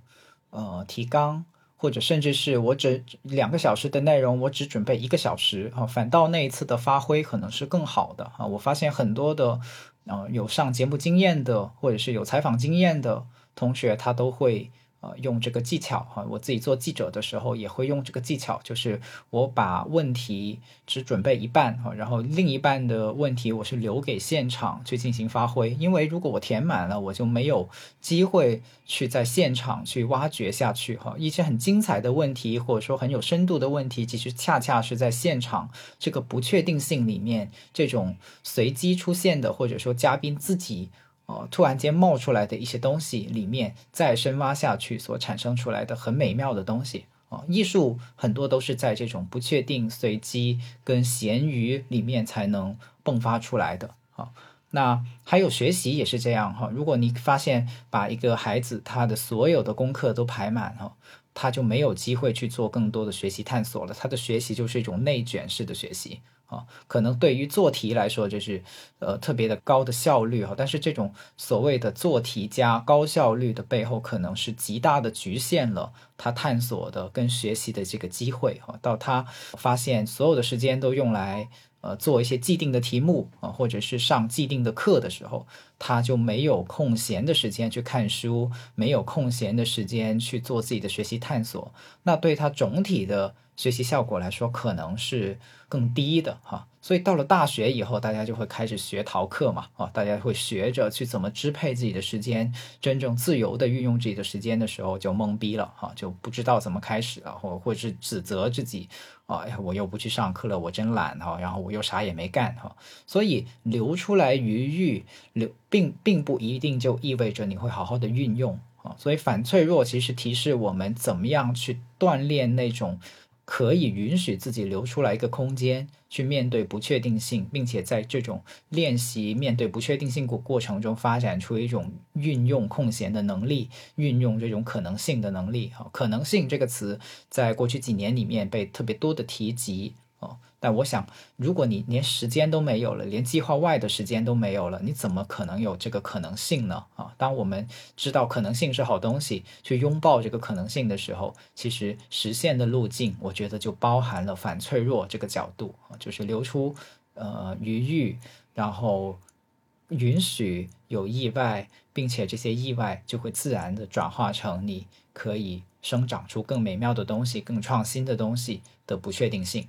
呃，提纲或者甚至是我只两个小时的内容，我只准备一个小时啊，反倒那一次的发挥可能是更好的啊。我发现很多的呃有上节目经验的或者是有采访经验的同学，他都会。呃，用这个技巧哈，我自己做记者的时候也会用这个技巧，就是我把问题只准备一半哈，然后另一半的问题我是留给现场去进行发挥，因为如果我填满了，我就没有机会去在现场去挖掘下去哈。一些很精彩的问题或者说很有深度的问题，其实恰恰是在现场这个不确定性里面，这种随机出现的，或者说嘉宾自己。哦，突然间冒出来的一些东西里面，再深挖下去所产生出来的很美妙的东西啊，艺术很多都是在这种不确定、随机跟咸鱼里面才能迸发出来的啊。那还有学习也是这样哈，如果你发现把一个孩子他的所有的功课都排满哈，他就没有机会去做更多的学习探索了，他的学习就是一种内卷式的学习。啊，可能对于做题来说，就是呃特别的高的效率哈，但是这种所谓的做题加高效率的背后，可能是极大的局限了他探索的跟学习的这个机会哈。到他发现所有的时间都用来呃做一些既定的题目啊，或者是上既定的课的时候，他就没有空闲的时间去看书，没有空闲的时间去做自己的学习探索，那对他总体的。学习效果来说，可能是更低的哈，所以到了大学以后，大家就会开始学逃课嘛，啊，大家会学着去怎么支配自己的时间，真正自由的运用自己的时间的时候，就懵逼了哈，就不知道怎么开始了，或或是指责自己，啊，哎呀，我又不去上课了，我真懒哈，然后我又啥也没干哈，所以留出来余裕，留并并不一定就意味着你会好好的运用啊，所以反脆弱其实提示我们怎么样去锻炼那种。可以允许自己留出来一个空间去面对不确定性，并且在这种练习面对不确定性过过程中发展出一种运用空闲的能力，运用这种可能性的能力。哈，可能性这个词在过去几年里面被特别多的提及。但我想，如果你连时间都没有了，连计划外的时间都没有了，你怎么可能有这个可能性呢？啊，当我们知道可能性是好东西，去拥抱这个可能性的时候，其实实现的路径，我觉得就包含了反脆弱这个角度啊，就是留出呃余裕，然后允许有意外，并且这些意外就会自然的转化成你可以生长出更美妙的东西、更创新的东西的不确定性。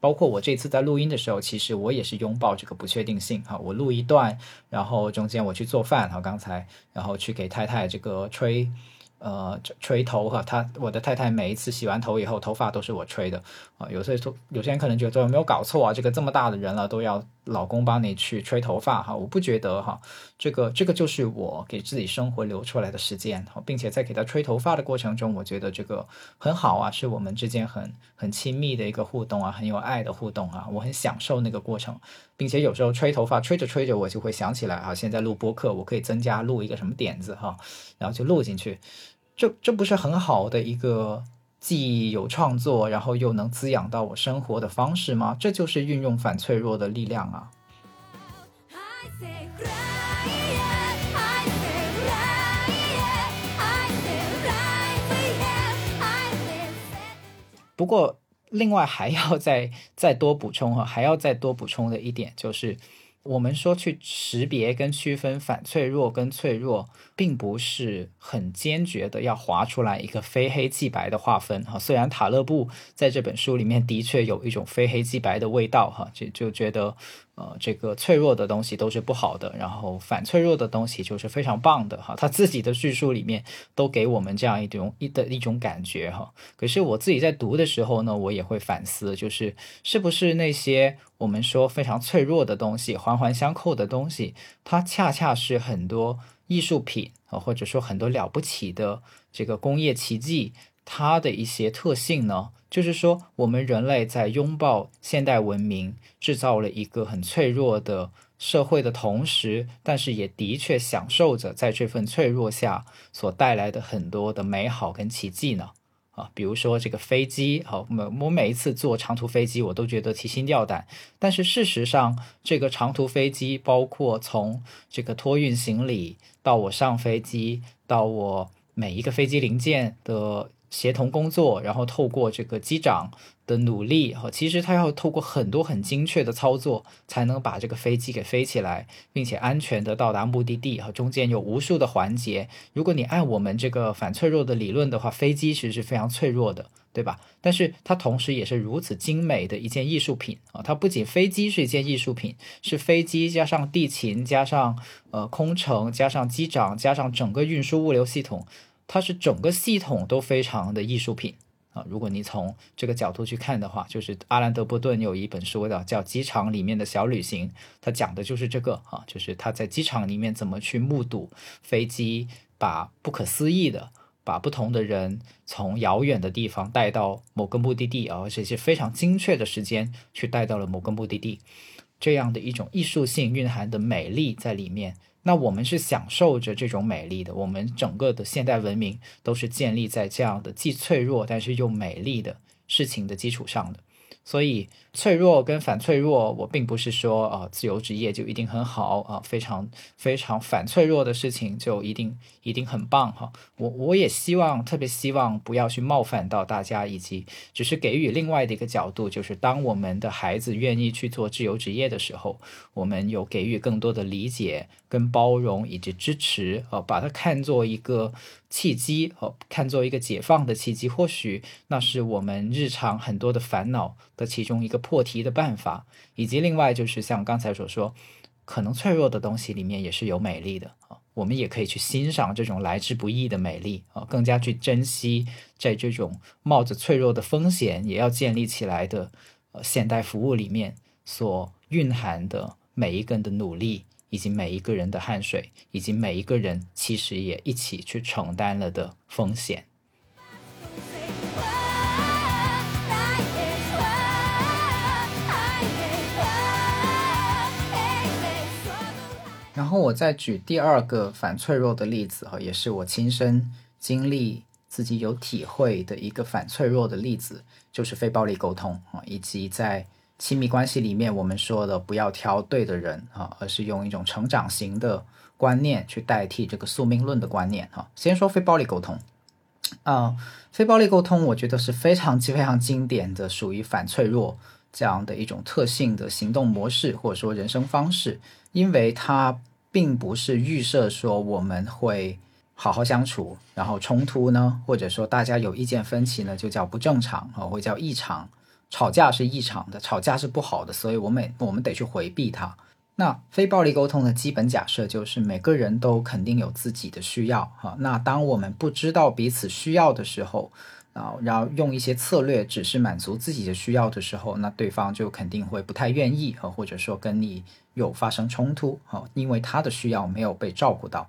包括我这次在录音的时候，其实我也是拥抱这个不确定性哈。我录一段，然后中间我去做饭哈，刚才然后去给太太这个吹呃，吹头哈，她我的太太每一次洗完头以后，头发都是我吹的啊。有些说有些人可能觉得有没有搞错啊？这个这么大的人了，都要老公帮你去吹头发哈？我不觉得哈，这个这个就是我给自己生活留出来的时间，并且在给他吹头发的过程中，我觉得这个很好啊，是我们之间很很亲密的一个互动啊，很有爱的互动啊，我很享受那个过程，并且有时候吹头发吹着吹着，我就会想起来啊，现在录播客，我可以增加录一个什么点子哈，然后就录进去。这这不是很好的一个既有创作，然后又能滋养到我生活的方式吗？这就是运用反脆弱的力量啊！不过，另外还要再再多补充哈，还要再多补充的一点就是。我们说去识别跟区分反脆弱跟脆弱，并不是很坚决的要划出来一个非黑即白的划分哈。虽然塔勒布在这本书里面的确有一种非黑即白的味道哈，就就觉得。呃，这个脆弱的东西都是不好的，然后反脆弱的东西就是非常棒的哈。他自己的叙述里面都给我们这样一种一的一种感觉哈。可是我自己在读的时候呢，我也会反思，就是是不是那些我们说非常脆弱的东西，环环相扣的东西，它恰恰是很多艺术品啊，或者说很多了不起的这个工业奇迹，它的一些特性呢？就是说，我们人类在拥抱现代文明，制造了一个很脆弱的社会的同时，但是也的确享受着在这份脆弱下所带来的很多的美好跟奇迹呢。啊，比如说这个飞机，好，每我每一次坐长途飞机，我都觉得提心吊胆。但是事实上，这个长途飞机，包括从这个托运行李到我上飞机，到我每一个飞机零件的。协同工作，然后透过这个机长的努力，哈，其实他要透过很多很精确的操作，才能把这个飞机给飞起来，并且安全的到达目的地，哈，中间有无数的环节。如果你按我们这个反脆弱的理论的话，飞机其实是非常脆弱的，对吧？但是它同时也是如此精美的一件艺术品啊！它不仅飞机是一件艺术品，是飞机加上地勤加上呃空乘加上机长加上整个运输物流系统。它是整个系统都非常的艺术品啊！如果你从这个角度去看的话，就是阿兰·德波顿有一本书的叫《机场里面的小旅行》，他讲的就是这个啊，就是他在机场里面怎么去目睹飞机把不可思议的把不同的人从遥远的地方带到某个目的地啊，而且是非常精确的时间去带到了某个目的地，这样的一种艺术性蕴含的美丽在里面。那我们是享受着这种美丽的，我们整个的现代文明都是建立在这样的既脆弱但是又美丽的事情的基础上的，所以。脆弱跟反脆弱，我并不是说啊，自由职业就一定很好啊，非常非常反脆弱的事情就一定一定很棒哈。我我也希望，特别希望不要去冒犯到大家，以及只是给予另外的一个角度，就是当我们的孩子愿意去做自由职业的时候，我们有给予更多的理解、跟包容以及支持啊，把它看作一个契机哦，看作一个解放的契机，或许那是我们日常很多的烦恼的其中一个。破题的办法，以及另外就是像刚才所说，可能脆弱的东西里面也是有美丽的啊，我们也可以去欣赏这种来之不易的美丽啊，更加去珍惜在这种冒着脆弱的风险也要建立起来的呃现代服务里面所蕴含的每一个人的努力，以及每一个人的汗水，以及每一个人其实也一起去承担了的风险。然后我再举第二个反脆弱的例子哈，也是我亲身经历、自己有体会的一个反脆弱的例子，就是非暴力沟通啊，以及在亲密关系里面我们说的不要挑对的人啊，而是用一种成长型的观念去代替这个宿命论的观念哈。先说非暴力沟通啊，非暴力沟通我觉得是非常非常经典的，属于反脆弱这样的一种特性的行动模式或者说人生方式，因为它。并不是预设说我们会好好相处，然后冲突呢，或者说大家有意见分歧呢，就叫不正常啊，会叫异常。吵架是异常的，吵架是不好的，所以我们我们得去回避它。那非暴力沟通的基本假设就是每个人都肯定有自己的需要哈。那当我们不知道彼此需要的时候，啊，然后用一些策略只是满足自己的需要的时候，那对方就肯定会不太愿意啊，或者说跟你有发生冲突啊，因为他的需要没有被照顾到。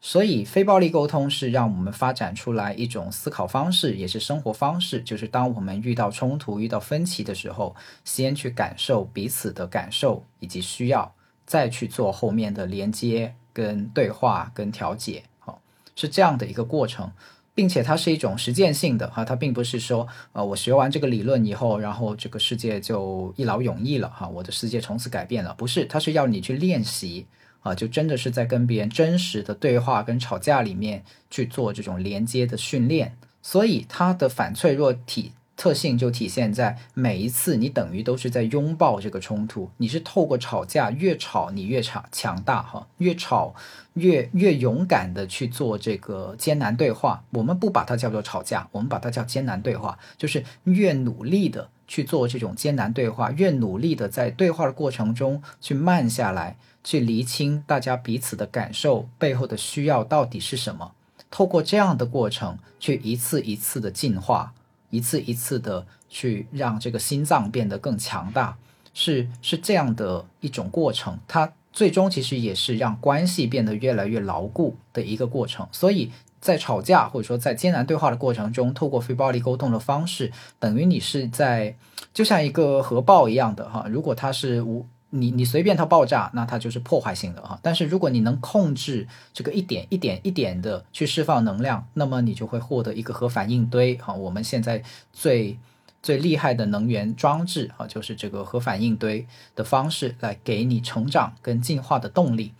所以，非暴力沟通是让我们发展出来一种思考方式，也是生活方式。就是当我们遇到冲突、遇到分歧的时候，先去感受彼此的感受以及需要，再去做后面的连接、跟对话、跟调解。好，是这样的一个过程，并且它是一种实践性的哈，它并不是说呃，我学完这个理论以后，然后这个世界就一劳永逸了哈，我的世界从此改变了。不是，它是要你去练习。啊，就真的是在跟别人真实的对话跟吵架里面去做这种连接的训练，所以它的反脆弱体特性就体现在每一次你等于都是在拥抱这个冲突，你是透过吵架越吵你越强强大哈，越吵越越勇敢的去做这个艰难对话。我们不把它叫做吵架，我们把它叫艰难对话，就是越努力的去做这种艰难对话，越努力的在对话的过程中去慢下来。去厘清大家彼此的感受背后的需要到底是什么，透过这样的过程去一次一次的进化，一次一次的去让这个心脏变得更强大，是是这样的一种过程。它最终其实也是让关系变得越来越牢固的一个过程。所以在吵架或者说在艰难对话的过程中，透过非暴力沟通的方式，等于你是在就像一个核爆一样的哈，如果它是无。你你随便它爆炸，那它就是破坏性的哈。但是如果你能控制这个一点一点一点的去释放能量，那么你就会获得一个核反应堆哈。我们现在最最厉害的能源装置啊，就是这个核反应堆的方式来给你成长跟进化的动力。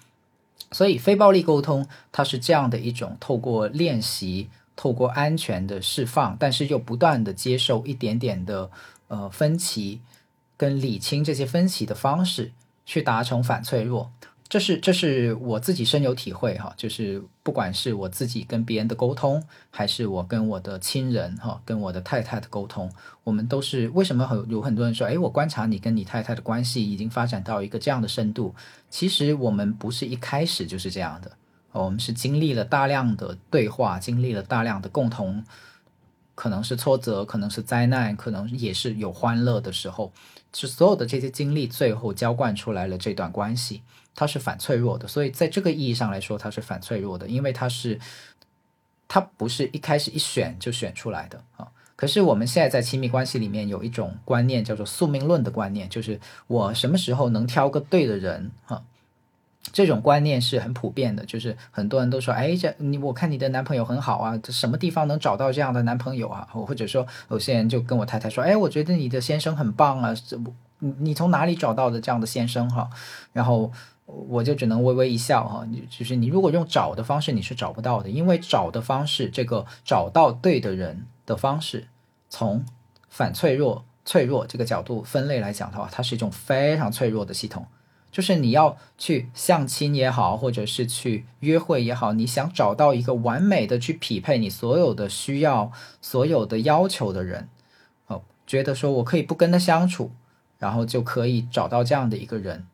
所以非暴力沟通它是这样的一种透过练习，透过安全的释放，但是又不断的接受一点点的呃分歧。跟理清这些分歧的方式，去达成反脆弱，这是这是我自己深有体会哈。就是不管是我自己跟别人的沟通，还是我跟我的亲人哈，跟我的太太的沟通，我们都是为什么很有很多人说，哎，我观察你跟你太太的关系已经发展到一个这样的深度。其实我们不是一开始就是这样的，我们是经历了大量的对话，经历了大量的共同。可能是挫折，可能是灾难，可能也是有欢乐的时候，是所有的这些经历最后浇灌出来了这段关系，它是反脆弱的。所以在这个意义上来说，它是反脆弱的，因为它是它不是一开始一选就选出来的啊。可是我们现在在亲密关系里面有一种观念叫做宿命论的观念，就是我什么时候能挑个对的人啊。这种观念是很普遍的，就是很多人都说，哎，这你我看你的男朋友很好啊，这什么地方能找到这样的男朋友啊？或者说，有些人就跟我太太说，哎，我觉得你的先生很棒啊，这你你从哪里找到的这样的先生哈？然后我就只能微微一笑哈，你就是你如果用找的方式，你是找不到的，因为找的方式，这个找到对的人的方式，从反脆弱、脆弱这个角度分类来讲的话，它是一种非常脆弱的系统。就是你要去相亲也好，或者是去约会也好，你想找到一个完美的去匹配你所有的需要、所有的要求的人，哦，觉得说我可以不跟他相处，然后就可以找到这样的一个人。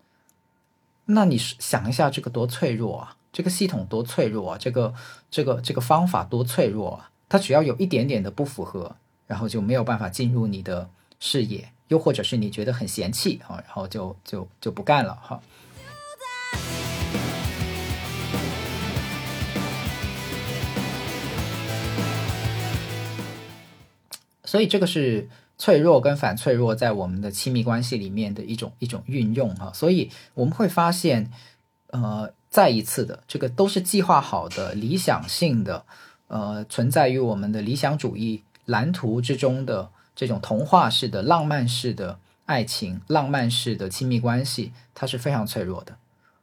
那你想一下，这个多脆弱啊！这个系统多脆弱啊！这个这个这个方法多脆弱啊！它只要有一点点的不符合，然后就没有办法进入你的视野。又或者是你觉得很嫌弃啊，然后就就就不干了哈。所以这个是脆弱跟反脆弱在我们的亲密关系里面的一种一种运用哈。所以我们会发现，呃，再一次的这个都是计划好的、理想性的，呃，存在于我们的理想主义蓝图之中的。这种童话式的、浪漫式的爱情、浪漫式的亲密关系，它是非常脆弱的。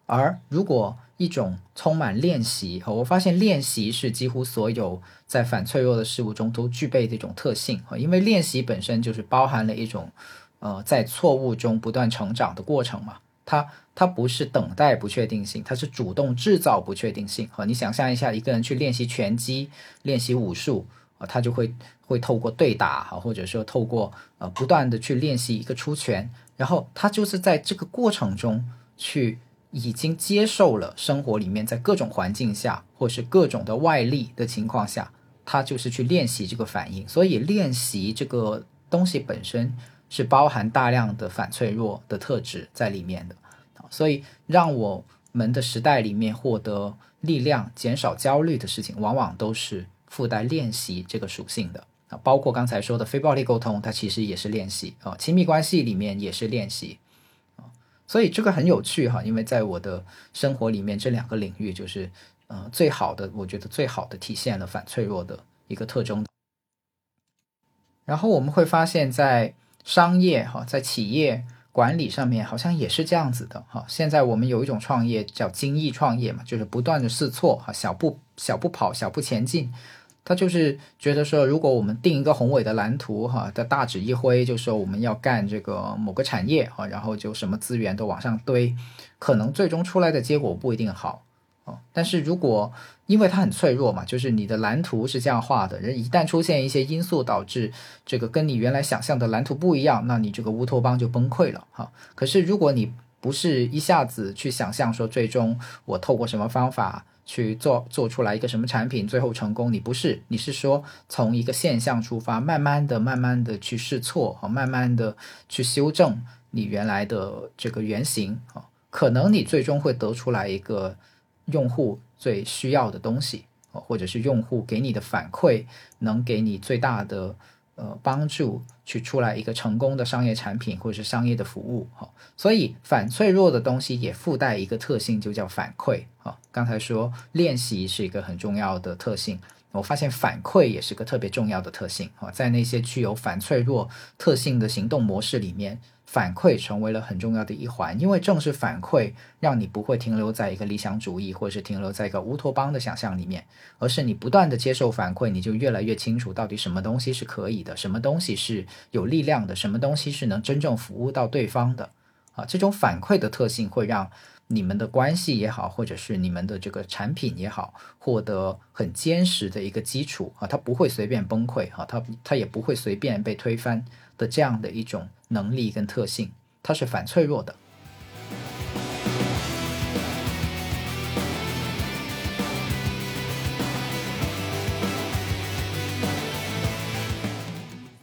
而如果一种充满练习，我发现练习是几乎所有在反脆弱的事物中都具备的一种特性因为练习本身就是包含了一种呃在错误中不断成长的过程嘛。它它不是等待不确定性，它是主动制造不确定性和你想象一下，一个人去练习拳击、练习武术。他就会会透过对打哈，或者说透过呃不断的去练习一个出拳，然后他就是在这个过程中去已经接受了生活里面在各种环境下或是各种的外力的情况下，他就是去练习这个反应。所以练习这个东西本身是包含大量的反脆弱的特质在里面的。所以让我们的时代里面获得力量、减少焦虑的事情，往往都是附带练习这个属性的啊。包括刚才说的非暴力沟通，它其实也是练习啊。亲密关系里面也是练习啊。所以这个很有趣哈，因为在我的生活里面，这两个领域就是呃最好的，我觉得最好的体现了反脆弱的一个特征。然后我们会发现，在商业哈，在企业。管理上面好像也是这样子的哈。现在我们有一种创业叫精益创业嘛，就是不断的试错哈，小步小步跑，小步前进。他就是觉得说，如果我们定一个宏伟的蓝图哈，的大指一挥，就说我们要干这个某个产业哈，然后就什么资源都往上堆，可能最终出来的结果不一定好。啊但是如果因为它很脆弱嘛，就是你的蓝图是这样画的，人一旦出现一些因素导致这个跟你原来想象的蓝图不一样，那你这个乌托邦就崩溃了哈。可是如果你不是一下子去想象说最终我透过什么方法去做做出来一个什么产品最后成功，你不是，你是说从一个现象出发，慢慢的、慢慢的去试错哈，慢慢的去修正你原来的这个原型啊，可能你最终会得出来一个。用户最需要的东西，或者是用户给你的反馈，能给你最大的呃帮助，去出来一个成功的商业产品或者是商业的服务哈。所以反脆弱的东西也附带一个特性，就叫反馈。刚才说练习是一个很重要的特性，我发现反馈也是个特别重要的特性啊。在那些具有反脆弱特性的行动模式里面。反馈成为了很重要的一环，因为正是反馈让你不会停留在一个理想主义，或者是停留在一个乌托邦的想象里面，而是你不断的接受反馈，你就越来越清楚到底什么东西是可以的，什么东西是有力量的，什么东西是能真正服务到对方的。啊，这种反馈的特性会让你们的关系也好，或者是你们的这个产品也好，获得很坚实的一个基础啊，它不会随便崩溃啊，它它也不会随便被推翻。的这样的一种能力跟特性，它是反脆弱的。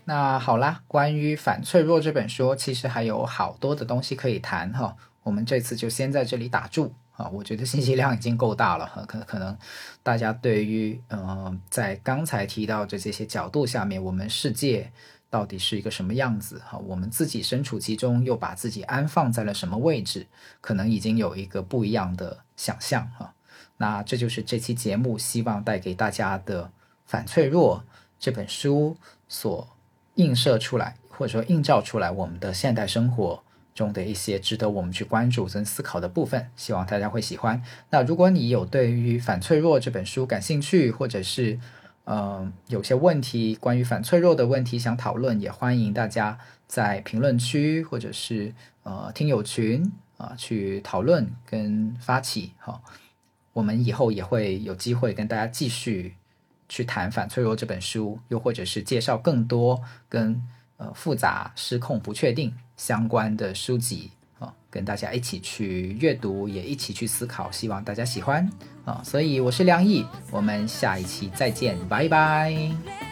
那好啦，关于反脆弱这本书，其实还有好多的东西可以谈哈。我们这次就先在这里打住啊。我觉得信息量已经够大了哈，可可能大家对于嗯，在刚才提到的这些角度下面，我们世界。到底是一个什么样子？哈，我们自己身处其中，又把自己安放在了什么位置？可能已经有一个不一样的想象哈。那这就是这期节目希望带给大家的《反脆弱》这本书所映射出来，或者说映照出来我们的现代生活中的一些值得我们去关注跟思考的部分。希望大家会喜欢。那如果你有对于《反脆弱》这本书感兴趣，或者是嗯，有些问题关于反脆弱的问题想讨论，也欢迎大家在评论区或者是呃听友群啊去讨论跟发起哈。我们以后也会有机会跟大家继续去谈《反脆弱》这本书，又或者是介绍更多跟呃复杂、失控、不确定相关的书籍。跟大家一起去阅读，也一起去思考，希望大家喜欢啊！所以我是梁毅，我们下一期再见，拜拜。